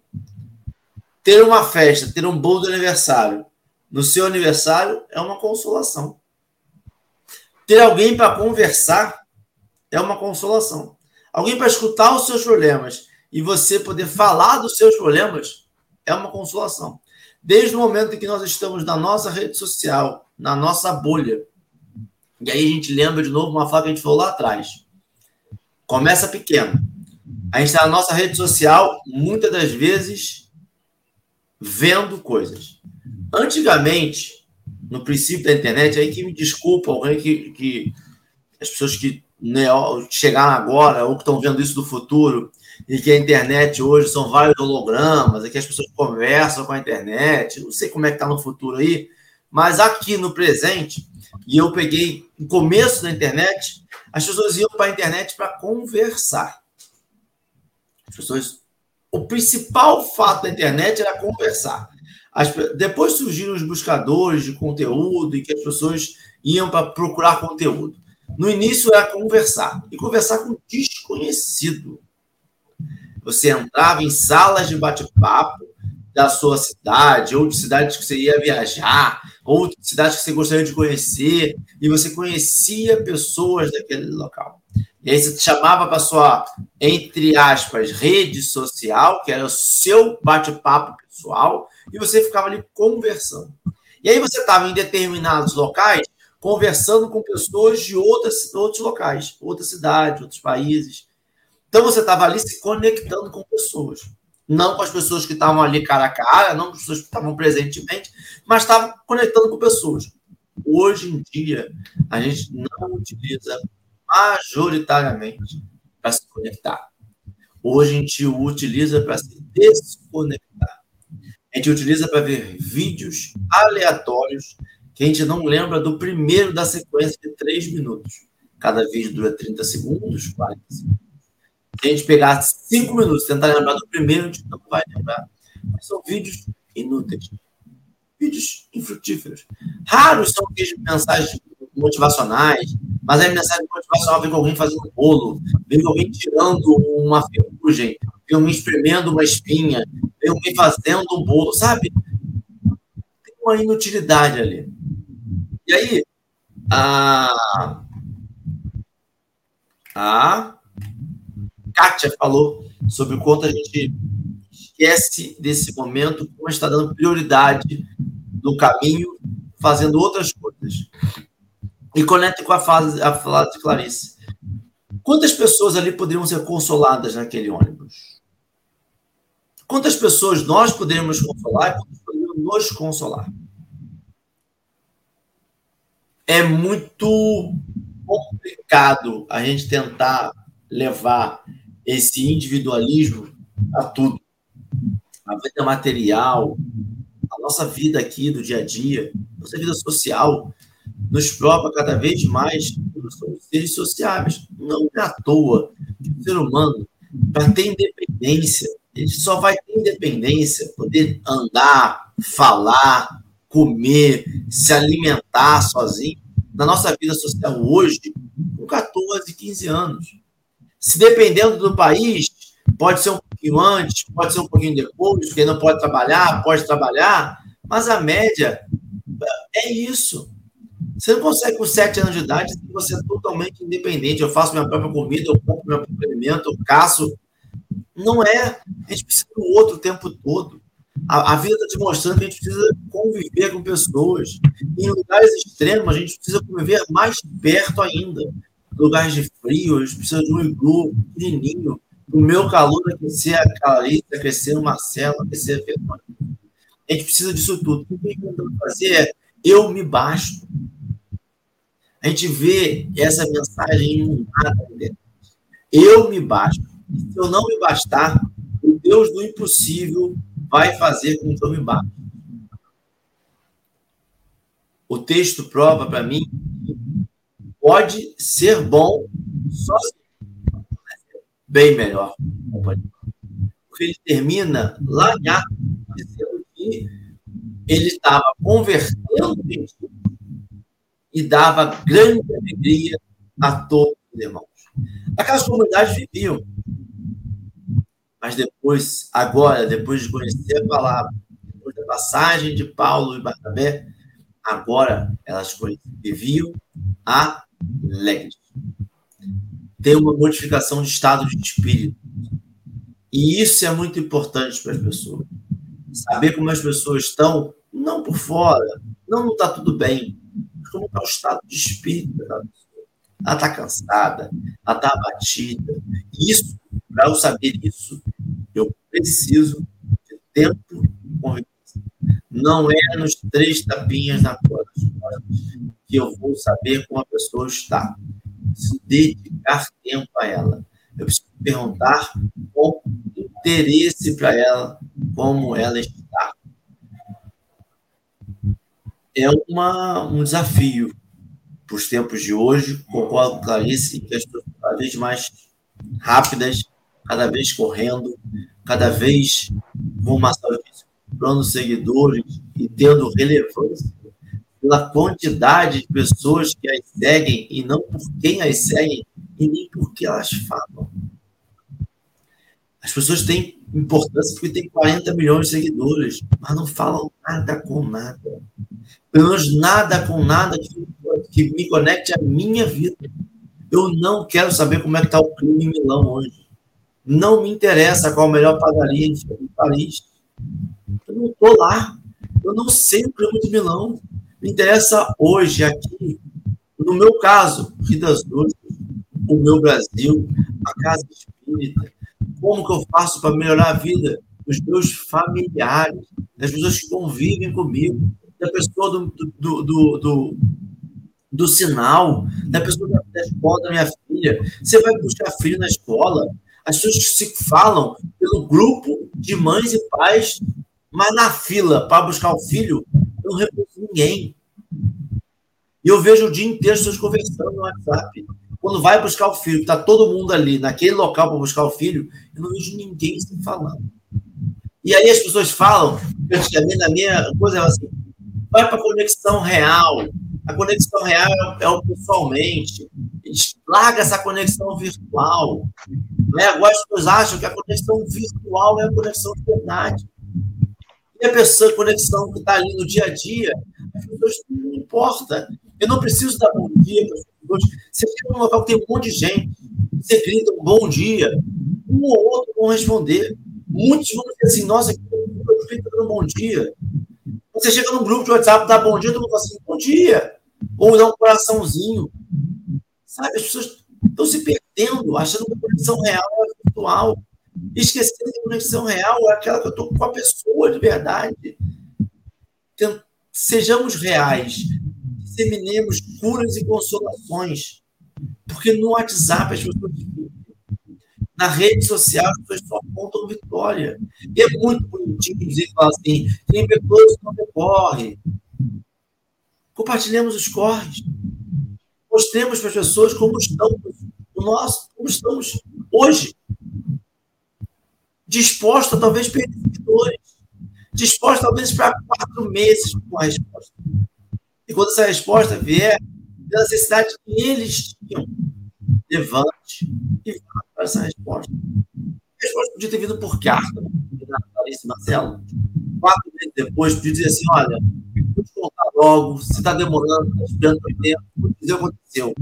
Ter uma festa, ter um bolo de aniversário no seu aniversário é uma consolação. Ter alguém para conversar é uma consolação. Alguém para escutar os seus problemas e você poder falar dos seus problemas é uma consolação. Desde o momento em que nós estamos na nossa rede social, na nossa bolha. E aí a gente lembra de novo uma fala que a gente falou lá atrás. Começa pequeno. A gente está na nossa rede social, muitas das vezes, vendo coisas. Antigamente, no princípio da internet, aí que me desculpa, alguém que, que as pessoas que né, chegaram agora ou que estão vendo isso do futuro, e que a internet hoje são vários hologramas, e que as pessoas conversam com a internet, não sei como é que está no futuro aí, mas aqui no presente, e eu peguei o começo da internet, as pessoas iam para a internet para conversar. As pessoas. O principal fato da internet era conversar. As, depois surgiram os buscadores de conteúdo e que as pessoas iam para procurar conteúdo. No início era conversar e conversar com desconhecido. Você entrava em salas de bate-papo da sua cidade ou de cidades que você ia viajar ou cidades que você gostaria de conhecer, e você conhecia pessoas daquele local. E aí você chamava para sua, entre aspas, rede social, que era o seu bate-papo pessoal, e você ficava ali conversando. E aí você estava em determinados locais conversando com pessoas de outras, outros locais, outras cidades, outros países. Então você estava ali se conectando com pessoas não com as pessoas que estavam ali cara a cara, não com as pessoas que estavam presentemente, mas estavam conectando com pessoas. Hoje em dia, a gente não utiliza majoritariamente para se conectar. Hoje a gente o utiliza para se desconectar. A gente utiliza para ver vídeos aleatórios que a gente não lembra do primeiro da sequência de três minutos. Cada vídeo dura 30 segundos, 40 segundos. Se a gente pegar cinco minutos tentar lembrar do primeiro, a gente não vai lembrar. São vídeos inúteis. Vídeos infrutíferos. Raros são aqueles mensagens motivacionais, mas aí mensagem motivacional vem com alguém fazendo um bolo, vem alguém tirando uma ferrugem, vem alguém espremendo uma espinha, vem alguém fazendo um bolo, sabe? Tem uma inutilidade ali. E aí, a, a Kátia falou sobre o quanto a gente esquece desse momento, como está dando prioridade no caminho, fazendo outras coisas. E conecta com a fase, a frase de Clarice. Quantas pessoas ali poderiam ser consoladas naquele ônibus? Quantas pessoas nós poderíamos consolar e quantas poderíamos nos consolar? É muito complicado a gente tentar levar esse individualismo a tudo. A vida material, a nossa vida aqui do dia a dia, nossa vida social, nos prova cada vez mais que nós somos seres sociáveis. Não é à toa que o ser humano, para ter independência, ele só vai ter independência, poder andar, falar, comer, se alimentar sozinho, na nossa vida social hoje, com 14, 15 anos. Se dependendo do país, pode ser um pouquinho antes, pode ser um pouquinho depois, porque não pode trabalhar, pode trabalhar, mas a média é isso. Você não consegue com sete anos de idade você é totalmente independente. Eu faço minha própria comida, eu compro meu próprio alimento, eu caço. Não é. A gente precisa do outro o tempo todo. A, a vida está te mostrando que a gente precisa conviver com pessoas. Em lugares extremos, a gente precisa conviver mais perto ainda. Lugares de frio, a gente precisa de um iglu pequenininho. O meu calor aquecer a Clarice, aquecer o Marcelo, aquecer a Fernanda. A gente precisa disso tudo. O que a gente fazer é eu me basto. A gente vê essa mensagem inundada. Eu me basto. Se eu não me bastar, o Deus do impossível vai fazer com que eu me bata. O texto prova para mim pode ser bom sozinho. Bem melhor. Porque ele termina lá em Atos, dizendo que ele estava convertendo e dava grande alegria a todos os irmãos. Aquelas comunidades viviam mas depois, agora, depois de conhecer a palavra, depois da passagem de Paulo e Barnabé, agora elas viviam alegres. Tem uma modificação de estado de espírito. E isso é muito importante para as pessoas. Saber como as pessoas estão, não por fora, não está tudo bem, mas como está o estado de espírito da pessoa. Ela está cansada, ela está abatida. Isso, para eu saber isso, eu preciso de tempo e. Não é nos três tapinhas na porta que eu vou saber como a pessoa está. Preciso dedicar tempo a ela. Eu preciso perguntar com interesse para ela como ela está. É uma, um desafio para os tempos de hoje. Concordo com Clarice que as pessoas cada vez mais rápidas, cada vez correndo, cada vez com uma saúde comprando seguidores e tendo relevância pela quantidade de pessoas que as seguem e não por quem as seguem e nem por que elas falam. As pessoas têm importância porque têm 40 milhões de seguidores, mas não falam nada com nada. Pelo menos nada com nada que me conecte à minha vida. Eu não quero saber como é que está o clima em Milão hoje. Não me interessa qual a melhor padaria em Paris. Eu não estou lá. Eu não sei o clima de Milão. Me interessa hoje, aqui, no meu caso, Vidas Doces, o meu Brasil, a Casa Espírita. Como que eu faço para melhorar a vida dos meus familiares, das pessoas que convivem comigo, da pessoa do, do, do, do do sinal, da pessoa da escola da minha filha. Você vai buscar filho na escola, as pessoas se falam pelo grupo de mães e pais Mas na fila para buscar o filho, eu não reconheço ninguém. E eu vejo o dia inteiro as pessoas conversando no WhatsApp. Quando vai buscar o filho, está todo mundo ali, naquele local para buscar o filho, eu não vejo ninguém se falando. E aí as pessoas falam, praticamente na minha coisa, assim, vai para a conexão real. A conexão real é o pessoalmente. Larga essa conexão virtual. Né? Agora as pessoas acham que a conexão virtual é a conexão de verdade. E a pessoa, a conexão que está ali no dia a dia, as pessoas não importa. Eu não preciso dar bom dia para as pessoas. Você chega num local que tem um monte de gente, você grita um bom dia, um ou outro vão responder. Muitos vão dizer assim, nossa, que eu dando bom dia. Você chega num grupo de WhatsApp, dá bom dia, todo mundo fala assim, bom dia. Ou dá um coraçãozinho. Sabe, as pessoas estão se perdendo, achando que a conexão real é virtual. Esquecendo que a conexão real é aquela que eu estou com a pessoa de verdade. Sejamos reais. Disseminemos curas e consolações. Porque no WhatsApp as pessoas na rede social as pessoas só apontam vitória. E é muito bonitinho dizer falar assim: tem pessoas que não decorre. Compartilhemos os corres. Mostremos para as pessoas como estamos, como estamos hoje. Disposta, talvez, para seguidores. Disposta, talvez, para quatro meses com a resposta. E quando essa resposta vier, pela necessidade que eles tinham, levante e vá para essa resposta. A resposta podia ter vindo por carta, da Clarice Marcelo. Quatro meses depois, podia dizer assim: olha, vou te contar logo, se está demorando, está esperando muito tempo, vou dizer o que aconteceu.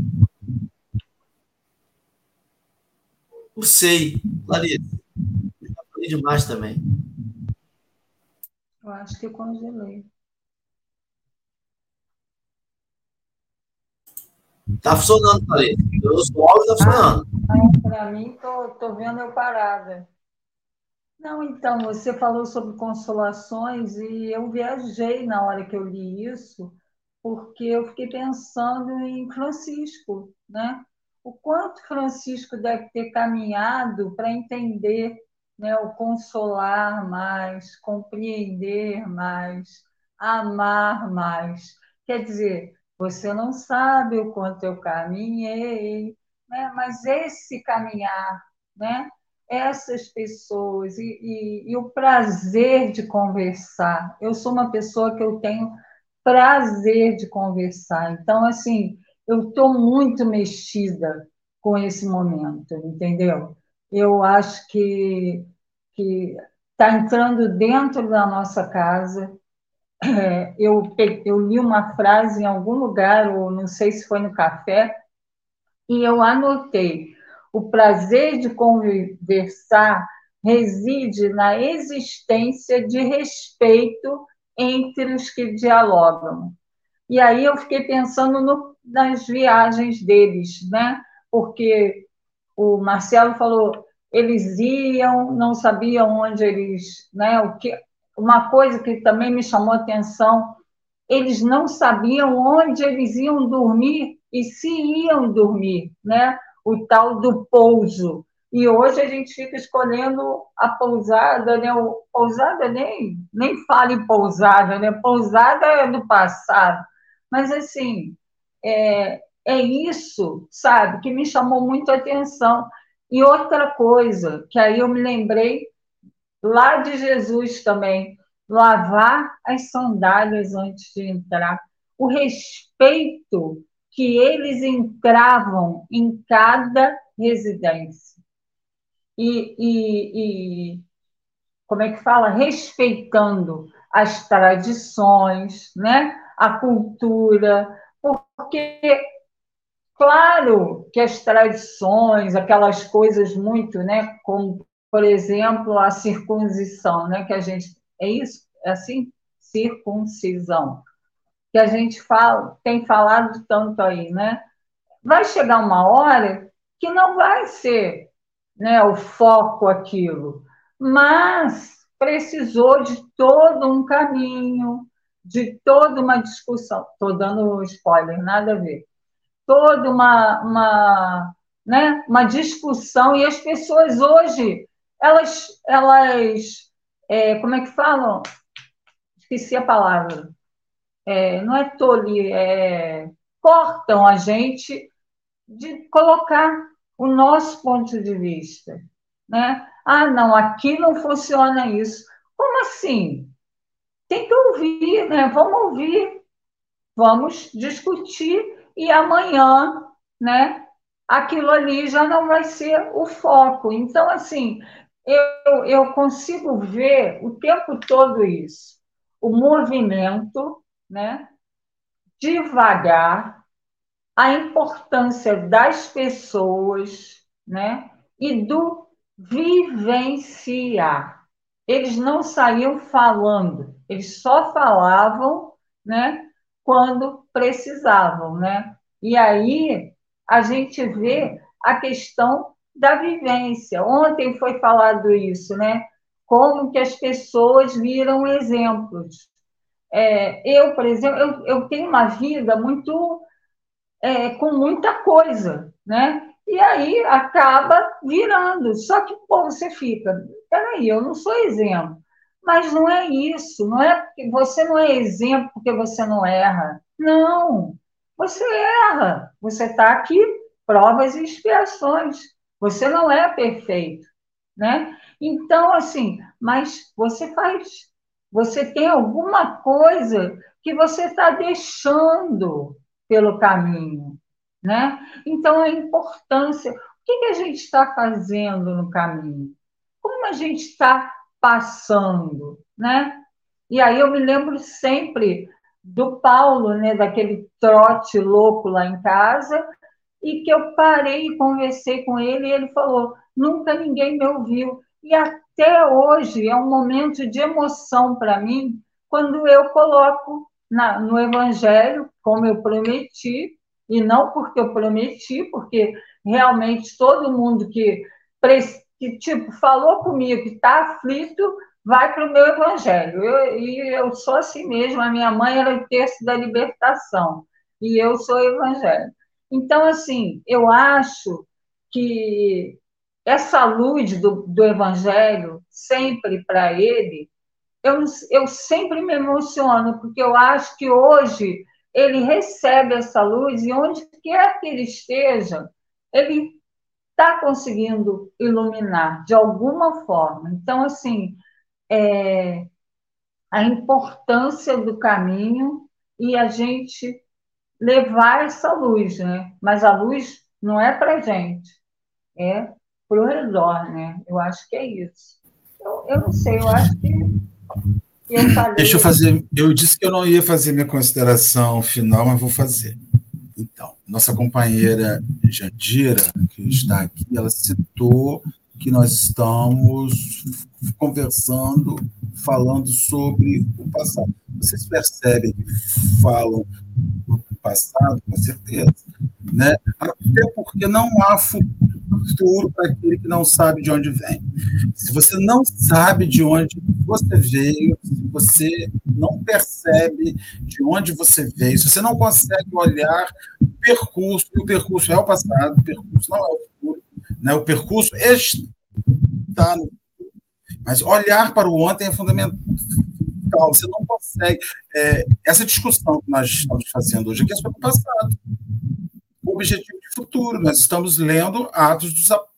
Não sei, Clarice. Demais também. Eu acho que eu congelei. Tá funcionando, Clarice. O áudio tá funcionando. Ah, Para mim, tô, tô vendo eu parada. Não, então, você falou sobre consolações e eu viajei na hora que eu li isso, porque eu fiquei pensando em Francisco, né? O quanto Francisco deve ter caminhado para entender né, o consolar mais, compreender mais, amar mais. Quer dizer, você não sabe o quanto eu caminhei, né? mas esse caminhar, né? essas pessoas e, e, e, o prazer de conversar. Eu sou uma pessoa que eu tenho prazer de conversar. Então, assim, eu estou muito mexida com esse momento, entendeu? Eu acho que está entrando dentro da nossa casa, é, eu, eu li uma frase em algum lugar, ou não sei se foi no café, e eu anotei: o prazer de conversar reside na existência de respeito entre os que dialogam. E aí eu fiquei pensando no, nas viagens deles, né? Porque o Marcelo falou, eles iam, não sabiam onde eles, né? O que, uma coisa que também me chamou a atenção, eles não sabiam onde eles iam dormir e se iam dormir, né? O tal do pouso. E hoje a gente fica escolhendo a pousada, né? O, pousada nem, nem fala em pousada, né? Pousada é do passado. Mas, assim, é, é isso, sabe, que me chamou muito a atenção. E outra coisa, que aí eu me lembrei lá de Jesus também, lavar as sandálias antes de entrar, o respeito que eles entravam em cada residência. E, e, e como é que fala? Respeitando as tradições, né? a cultura, porque claro que as tradições, aquelas coisas muito, né, como por exemplo, a circuncisão, né? Que a gente é isso, é assim, circuncisão, que a gente fala, tem falado tanto aí, né? Vai chegar uma hora que não vai ser, né, o foco aquilo, mas precisou de todo um caminho, de toda uma discussão. Estou dando spoiler, nada a ver. Toda uma, uma, né, uma discussão, e as pessoas hoje elas, elas é, como é que falam? esqueci a palavra. É, não é tolir, é, cortam a gente de colocar o nosso ponto de vista. Né? Ah, não, aqui não funciona isso. Como assim? Tem que ouvir, né? Vamos ouvir, vamos discutir e amanhã, né? Aquilo ali já não vai ser o foco. Então, assim, eu, eu consigo ver o tempo todo isso. O movimento, né? Devagar, a importância das pessoas, né? E do vivenciar. Eles não saíam falando, eles só falavam, né? Quando precisavam, né? E aí a gente vê a questão da vivência. Ontem foi falado isso, né? Como que as pessoas viram exemplos. É, eu, por exemplo, eu, eu tenho uma vida muito é, com muita coisa, né? E aí acaba virando. Só que, pô, você fica, peraí, eu não sou exemplo. Mas não é isso, não é você não é exemplo porque você não erra. Não, você erra. Você está aqui, provas e expiações. Você não é perfeito, né? Então, assim, mas você faz, você tem alguma coisa que você está deixando pelo caminho, né? Então, a importância, o que, que a gente está fazendo no caminho? Como a gente está passando, né? E aí eu me lembro sempre do Paulo, né, daquele trote louco lá em casa, e que eu parei e conversei com ele, e ele falou: nunca ninguém me ouviu. E até hoje é um momento de emoção para mim quando eu coloco na, no Evangelho, como eu prometi, e não porque eu prometi, porque realmente todo mundo que, que tipo, falou comigo que está aflito, vai para o meu Evangelho. Eu, e eu sou assim mesmo, a minha mãe era o texto da libertação, e eu sou Evangelho. Então, assim, eu acho que essa luz do, do Evangelho, sempre para ele, eu, eu sempre me emociono, porque eu acho que hoje ele recebe essa luz e onde quer que ele esteja, ele está conseguindo iluminar de alguma forma. Então, assim, é, a importância do caminho e a gente levar essa luz, né? Mas a luz não é para gente, é para o redor, né? Eu acho que é isso. Eu, eu não sei, eu acho que eu falei... Deixa eu fazer. Eu disse que eu não ia fazer minha consideração final, mas vou fazer. Então, nossa companheira Jandira, que está aqui, ela citou que nós estamos conversando, falando sobre o passado. Vocês percebem que falam do passado, com certeza, né? até porque não há futuro para aquele que não sabe de onde vem. Se você não sabe de onde você veio, se você não percebe de onde você veio, se você não consegue olhar o percurso, o percurso é o passado, o percurso não é o futuro, né? o percurso está no mas olhar para o ontem é fundamental. Você não consegue. É, essa discussão que nós estamos fazendo hoje aqui é sobre o passado. O objetivo de futuro. Nós estamos lendo Atos dos Apóstolos,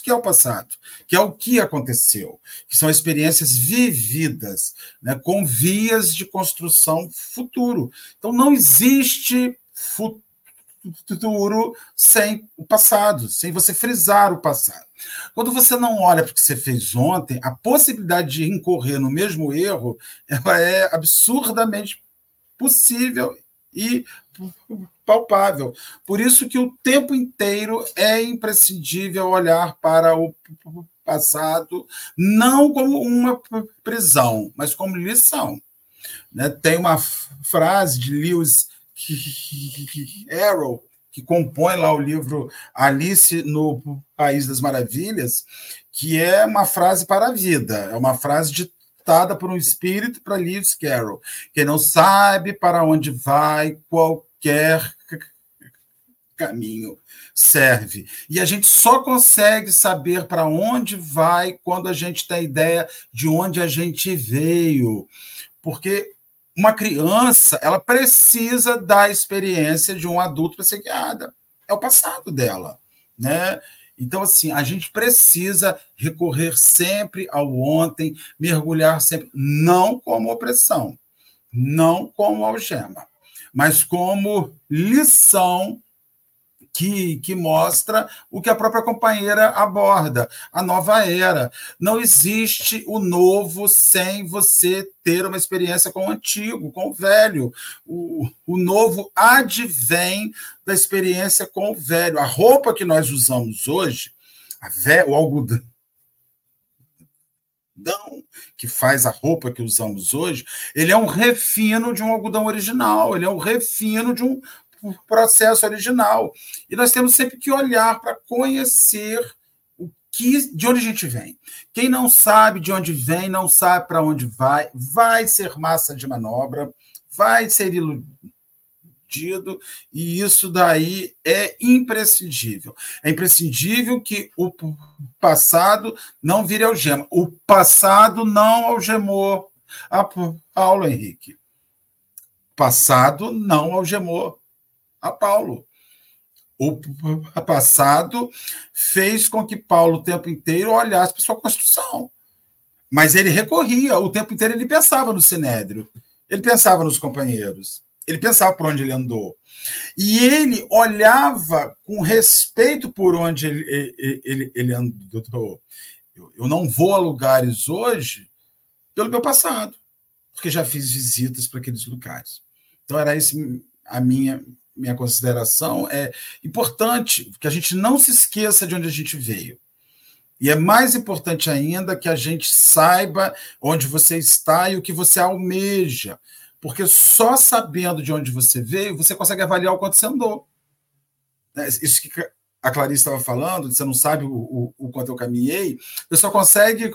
que é o passado, que é o que aconteceu, que são experiências vividas, né, com vias de construção futuro. Então, não existe futuro futuro sem o passado, sem você frisar o passado. Quando você não olha para o que você fez ontem, a possibilidade de incorrer no mesmo erro ela é absurdamente possível e palpável. Por isso que o tempo inteiro é imprescindível olhar para o passado não como uma prisão, mas como lição. Né? Tem uma frase de Lewis Arrow, que compõe lá o livro Alice no País das Maravilhas, que é uma frase para a vida, é uma frase ditada por um espírito para Lewis Carroll. Quem não sabe para onde vai, qualquer caminho serve. E a gente só consegue saber para onde vai quando a gente tem ideia de onde a gente veio. Porque uma criança, ela precisa da experiência de um adulto para ser guiada. É o passado dela, né? Então, assim, a gente precisa recorrer sempre ao ontem, mergulhar sempre, não como opressão, não como algema, mas como lição que, que mostra o que a própria companheira aborda, a nova era. Não existe o novo sem você ter uma experiência com o antigo, com o velho. O, o novo advém da experiência com o velho. A roupa que nós usamos hoje, vé, o algodão, que faz a roupa que usamos hoje, ele é um refino de um algodão original, ele é um refino de um processo original. E nós temos sempre que olhar para conhecer o que, de onde a gente vem. Quem não sabe de onde vem, não sabe para onde vai, vai ser massa de manobra, vai ser iludido, e isso daí é imprescindível. É imprescindível que o passado não vire algema. O passado não algemou a Paulo Henrique. Passado não algemou a Paulo. O passado fez com que Paulo o tempo inteiro olhasse para sua construção. Mas ele recorria, o tempo inteiro ele pensava no Sinédrio, ele pensava nos companheiros, ele pensava por onde ele andou. E ele olhava com respeito por onde ele, ele, ele andou. Eu não vou a lugares hoje pelo meu passado, porque já fiz visitas para aqueles lugares. Então, era esse a minha minha consideração, é importante que a gente não se esqueça de onde a gente veio. E é mais importante ainda que a gente saiba onde você está e o que você almeja. Porque só sabendo de onde você veio, você consegue avaliar o quanto você andou. Né, isso que a Clarice estava falando, você não sabe o, o, o quanto eu caminhei, você só consegue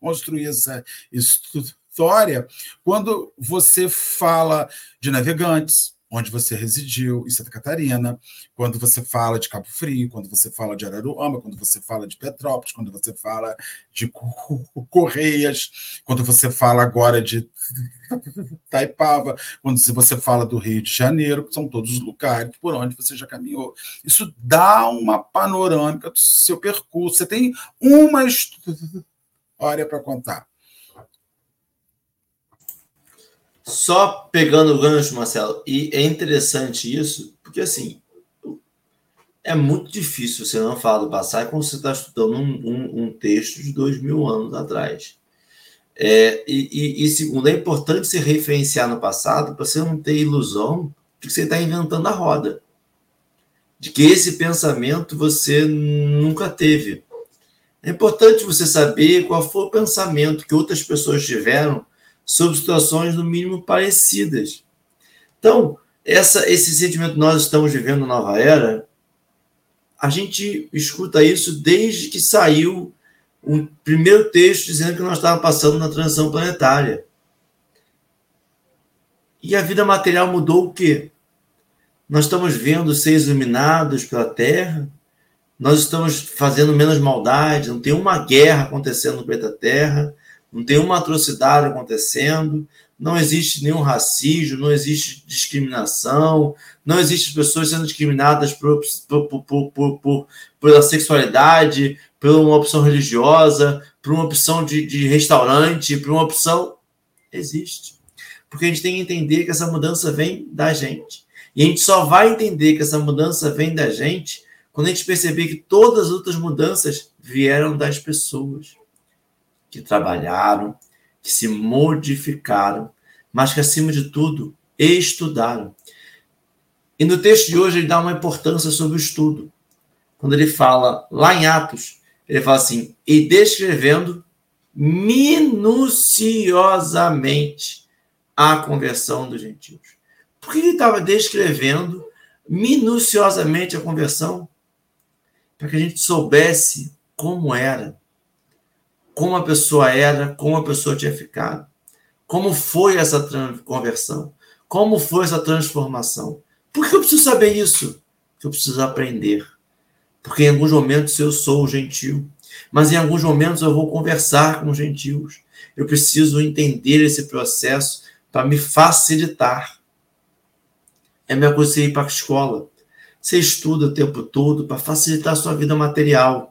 construir essa história quando você fala de navegantes, onde você residiu em Santa Catarina, quando você fala de Cabo Frio, quando você fala de Araruama, quando você fala de Petrópolis, quando você fala de Correias, quando você fala agora de Taipava, quando você fala do Rio de Janeiro, que são todos os lugares por onde você já caminhou. Isso dá uma panorâmica do seu percurso. Você tem uma história para contar. Só pegando o gancho, Marcelo, e é interessante isso, porque assim, é muito difícil você não falar do passado quando você está estudando um, um, um, texto de dois mil anos atrás. É, e, e, e, segundo, é importante se referenciar no passado para você não ter ilusão de que você está inventando a roda. De que esse pensamento você nunca teve. É importante você saber qual foi o pensamento que outras pessoas tiveram sobre situações no mínimo parecidas. Então, essa, esse sentimento nós estamos vivendo nova era, a gente escuta isso desde que saiu o primeiro texto dizendo que nós estávamos passando na transição planetária. E a vida material mudou o quê? Nós estamos vendo seres iluminados pela Terra, nós estamos fazendo menos maldade, não tem uma guerra acontecendo no planeta Terra, não tem uma atrocidade acontecendo, não existe nenhum racismo, não existe discriminação, não existem pessoas sendo discriminadas por, por, por, por, por, pela sexualidade, por uma opção religiosa, por uma opção de, de restaurante, por uma opção. Existe. Porque a gente tem que entender que essa mudança vem da gente. E a gente só vai entender que essa mudança vem da gente quando a gente perceber que todas as outras mudanças vieram das pessoas que trabalharam, que se modificaram, mas que, acima de tudo, estudaram. E no texto de hoje ele dá uma importância sobre o estudo. Quando ele fala, lá em Atos, ele fala assim: e descrevendo minuciosamente a conversão dos gentios. Por que ele estava descrevendo minuciosamente a conversão? Para que a gente soubesse como era como a pessoa era, como a pessoa tinha ficado, como foi essa conversão, como foi essa transformação. Por que eu preciso saber isso? Eu preciso aprender. Porque em alguns momentos eu sou gentil, mas em alguns momentos eu vou conversar com gentios. eu preciso entender esse processo para me facilitar. É a mesma coisa você ir para a escola. Você estuda o tempo todo para facilitar a sua vida material.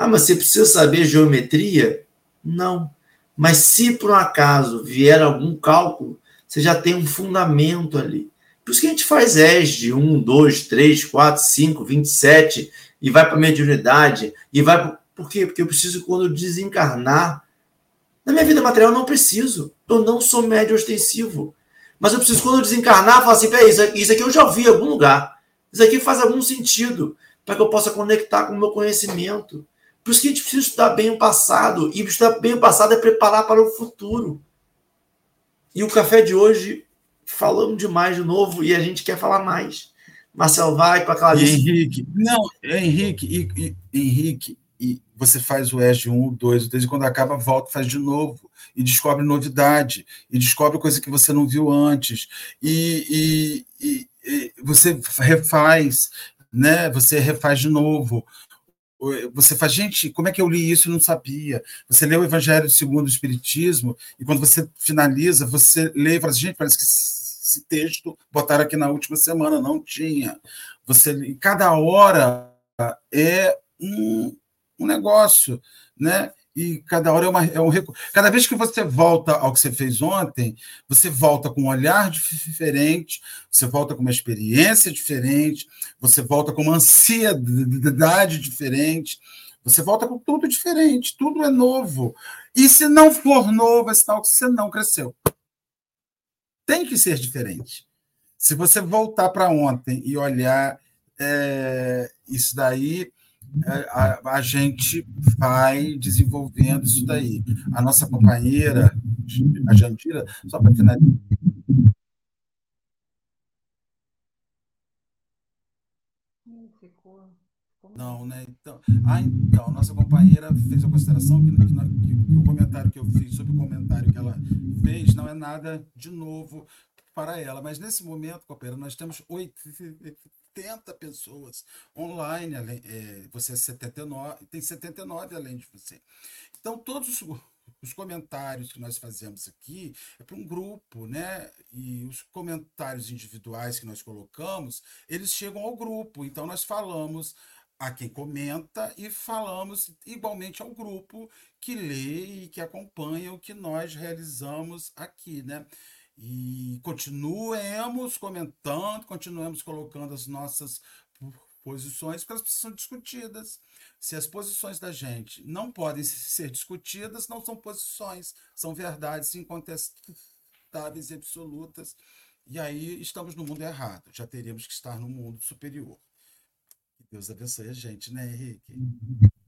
Ah, mas você precisa saber geometria? Não. Mas se por um acaso vier algum cálculo, você já tem um fundamento ali. Por isso que a gente faz ES de 1, 2, 3, 4, 5, 27 e vai para a mediunidade e vai. Pro... Por quê? Porque eu preciso, quando eu desencarnar, na minha vida material, eu não preciso. Eu não sou médio ostensivo. Mas eu preciso, quando eu desencarnar, falar assim: peraí, isso aqui eu já ouvi em algum lugar. Isso aqui faz algum sentido para que eu possa conectar com o meu conhecimento. Por isso que a gente precisa estudar bem o passado. E estudar bem o passado é preparar para o futuro. E o café de hoje, falamos demais de novo e a gente quer falar mais. Marcel vai para aquela lista. Henrique, não, Henrique, e, e, Henrique, e você faz o ESG 1, 2, 3, e quando acaba, volta faz de novo. E descobre novidade, e descobre coisa que você não viu antes. E, e, e você refaz, né? Você refaz de novo. Você faz, gente, como é que eu li isso e não sabia? Você lê o Evangelho segundo o Espiritismo, e quando você finaliza, você lê e fala assim, gente, parece que esse texto botaram aqui na última semana, não tinha. Você, cada hora é um, um negócio, né? E cada hora é, uma, é um recurso. Cada vez que você volta ao que você fez ontem, você volta com um olhar diferente, você volta com uma experiência diferente, você volta com uma ansiedade diferente, você volta com tudo diferente, tudo é novo. E se não for novo, é sinal que você não cresceu. Tem que ser diferente. Se você voltar para ontem e olhar é, isso daí, é, a, a, gente vai desenvolvendo isso daí. A nossa companheira, a Jandira, só para finalizar. Não, né? Então, ah, então, nossa companheira fez a consideração que, que, que, o comentário que eu fiz sobre o comentário que ela fez não é nada de novo para ela. Mas nesse momento, companheira, nós temos 80 pessoas online, é, você é 79, tem 79 além de você. Então, todos os, os comentários que nós fazemos aqui é para um grupo, né? E os comentários individuais que nós colocamos, eles chegam ao grupo. Então, nós falamos a quem comenta e falamos igualmente ao grupo que lê e que acompanha o que nós realizamos aqui, né? E continuemos comentando, continuemos colocando as nossas posições, porque elas precisam ser discutidas. Se as posições da gente não podem ser discutidas, não são posições, são verdades incontestáveis e absolutas. E aí estamos no mundo errado, já teríamos que estar no mundo superior. Que Deus abençoe a gente, né, Henrique?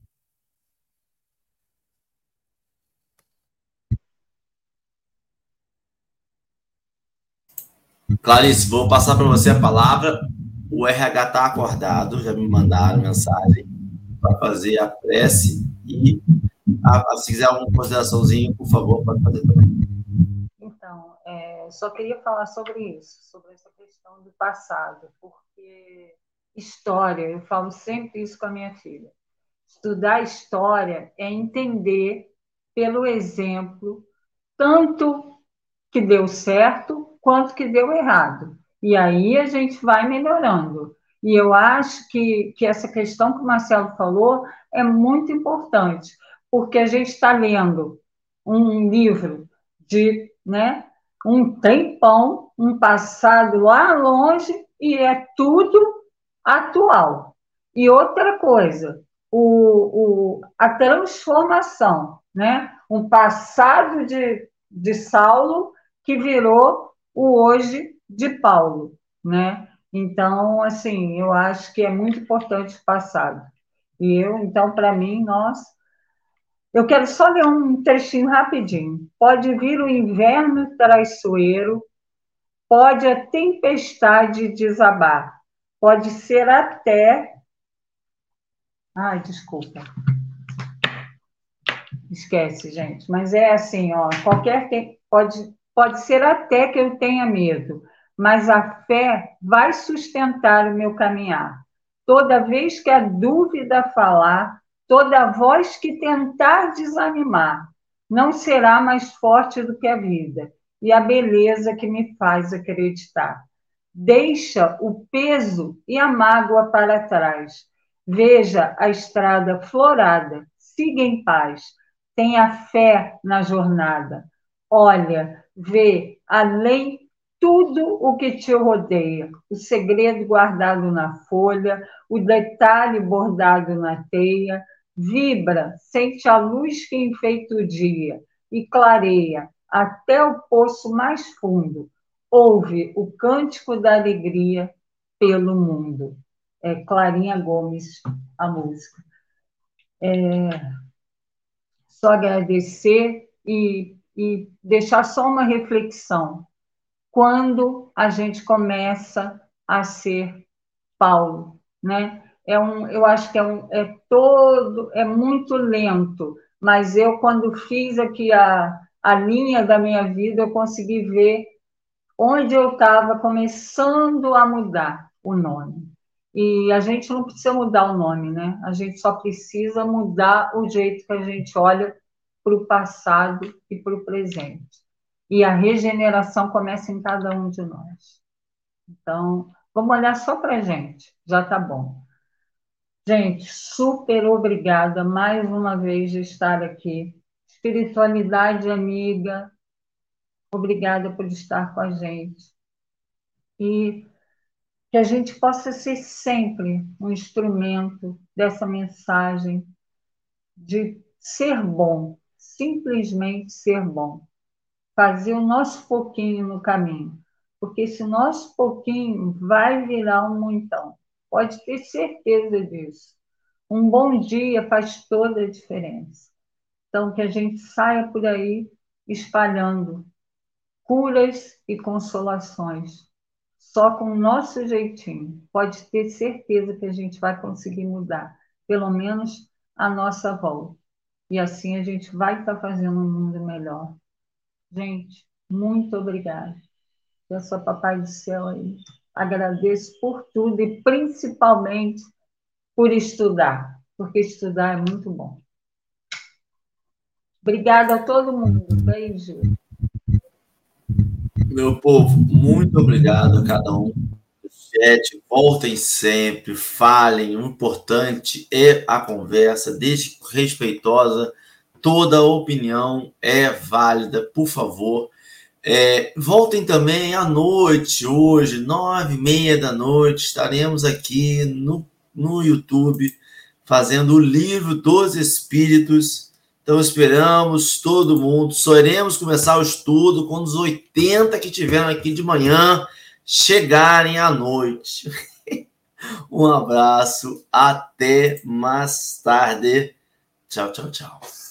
Clarice, vou passar para você a palavra. O RH está acordado, já me mandaram mensagem para fazer a prece e a, se quiser alguma consideraçãozinha, por favor, pode fazer também. Então, é, só queria falar sobre isso, sobre essa questão do passado, porque história, eu falo sempre isso com a minha filha. Estudar história é entender pelo exemplo tanto que deu certo quanto que deu errado. E aí a gente vai melhorando. E eu acho que, que essa questão que o Marcelo falou é muito importante, porque a gente está lendo um livro de né, um tempão, um passado lá longe, e é tudo atual. E outra coisa, o, o, a transformação, né? um passado de, de Saulo que virou o hoje de Paulo, né? Então, assim, eu acho que é muito importante o passado. E eu, então, para mim, nós. Eu quero só ler um trechinho rapidinho. Pode vir o inverno traiçoeiro, pode a tempestade desabar, pode ser até. Ai, desculpa. Esquece, gente. Mas é assim, ó, qualquer tempo pode Pode ser até que eu tenha medo, mas a fé vai sustentar o meu caminhar. Toda vez que a dúvida falar, toda voz que tentar desanimar, não será mais forte do que a vida e a beleza que me faz acreditar. Deixa o peso e a mágoa para trás. Veja a estrada florada. Siga em paz. Tenha fé na jornada. Olha, vê além tudo o que te rodeia, o segredo guardado na folha, o detalhe bordado na teia, vibra, sente a luz que enfeita o dia e clareia até o poço mais fundo. Ouve o cântico da alegria pelo mundo. É Clarinha Gomes, a música. É, só agradecer e, e deixar só uma reflexão. Quando a gente começa a ser Paulo, né? É um, eu acho que é, um, é todo, é muito lento, mas eu quando fiz aqui a, a linha da minha vida, eu consegui ver onde eu estava começando a mudar o nome. E a gente não precisa mudar o nome, né? A gente só precisa mudar o jeito que a gente olha para o passado e para o presente. E a regeneração começa em cada um de nós. Então, vamos olhar só para a gente, já está bom. Gente, super obrigada mais uma vez de estar aqui espiritualidade amiga, obrigada por estar com a gente. E que a gente possa ser sempre um instrumento dessa mensagem de ser bom, simplesmente ser bom. Fazer o nosso pouquinho no caminho. Porque esse nosso pouquinho vai virar um montão. Pode ter certeza disso. Um bom dia faz toda a diferença. Então, que a gente saia por aí espalhando curas e consolações, só com o nosso jeitinho. Pode ter certeza que a gente vai conseguir mudar, pelo menos a nossa volta. E assim a gente vai estar fazendo um mundo melhor. Gente, muito obrigada. Eu sou Papai do Céu aí. Agradeço por tudo e principalmente por estudar, porque estudar é muito bom. Obrigada a todo mundo. Beijo. Meu povo, muito obrigado a cada um chat. Voltem sempre, falem. O importante é a conversa, deixe respeitosa. Toda opinião é válida, por favor. É, voltem também à noite, hoje, nove e meia da noite, estaremos aqui no, no YouTube fazendo o livro dos Espíritos então esperamos todo mundo. Só iremos começar o estudo quando os 80 que tiveram aqui de manhã chegarem à noite. um abraço, até mais tarde. Tchau, tchau, tchau.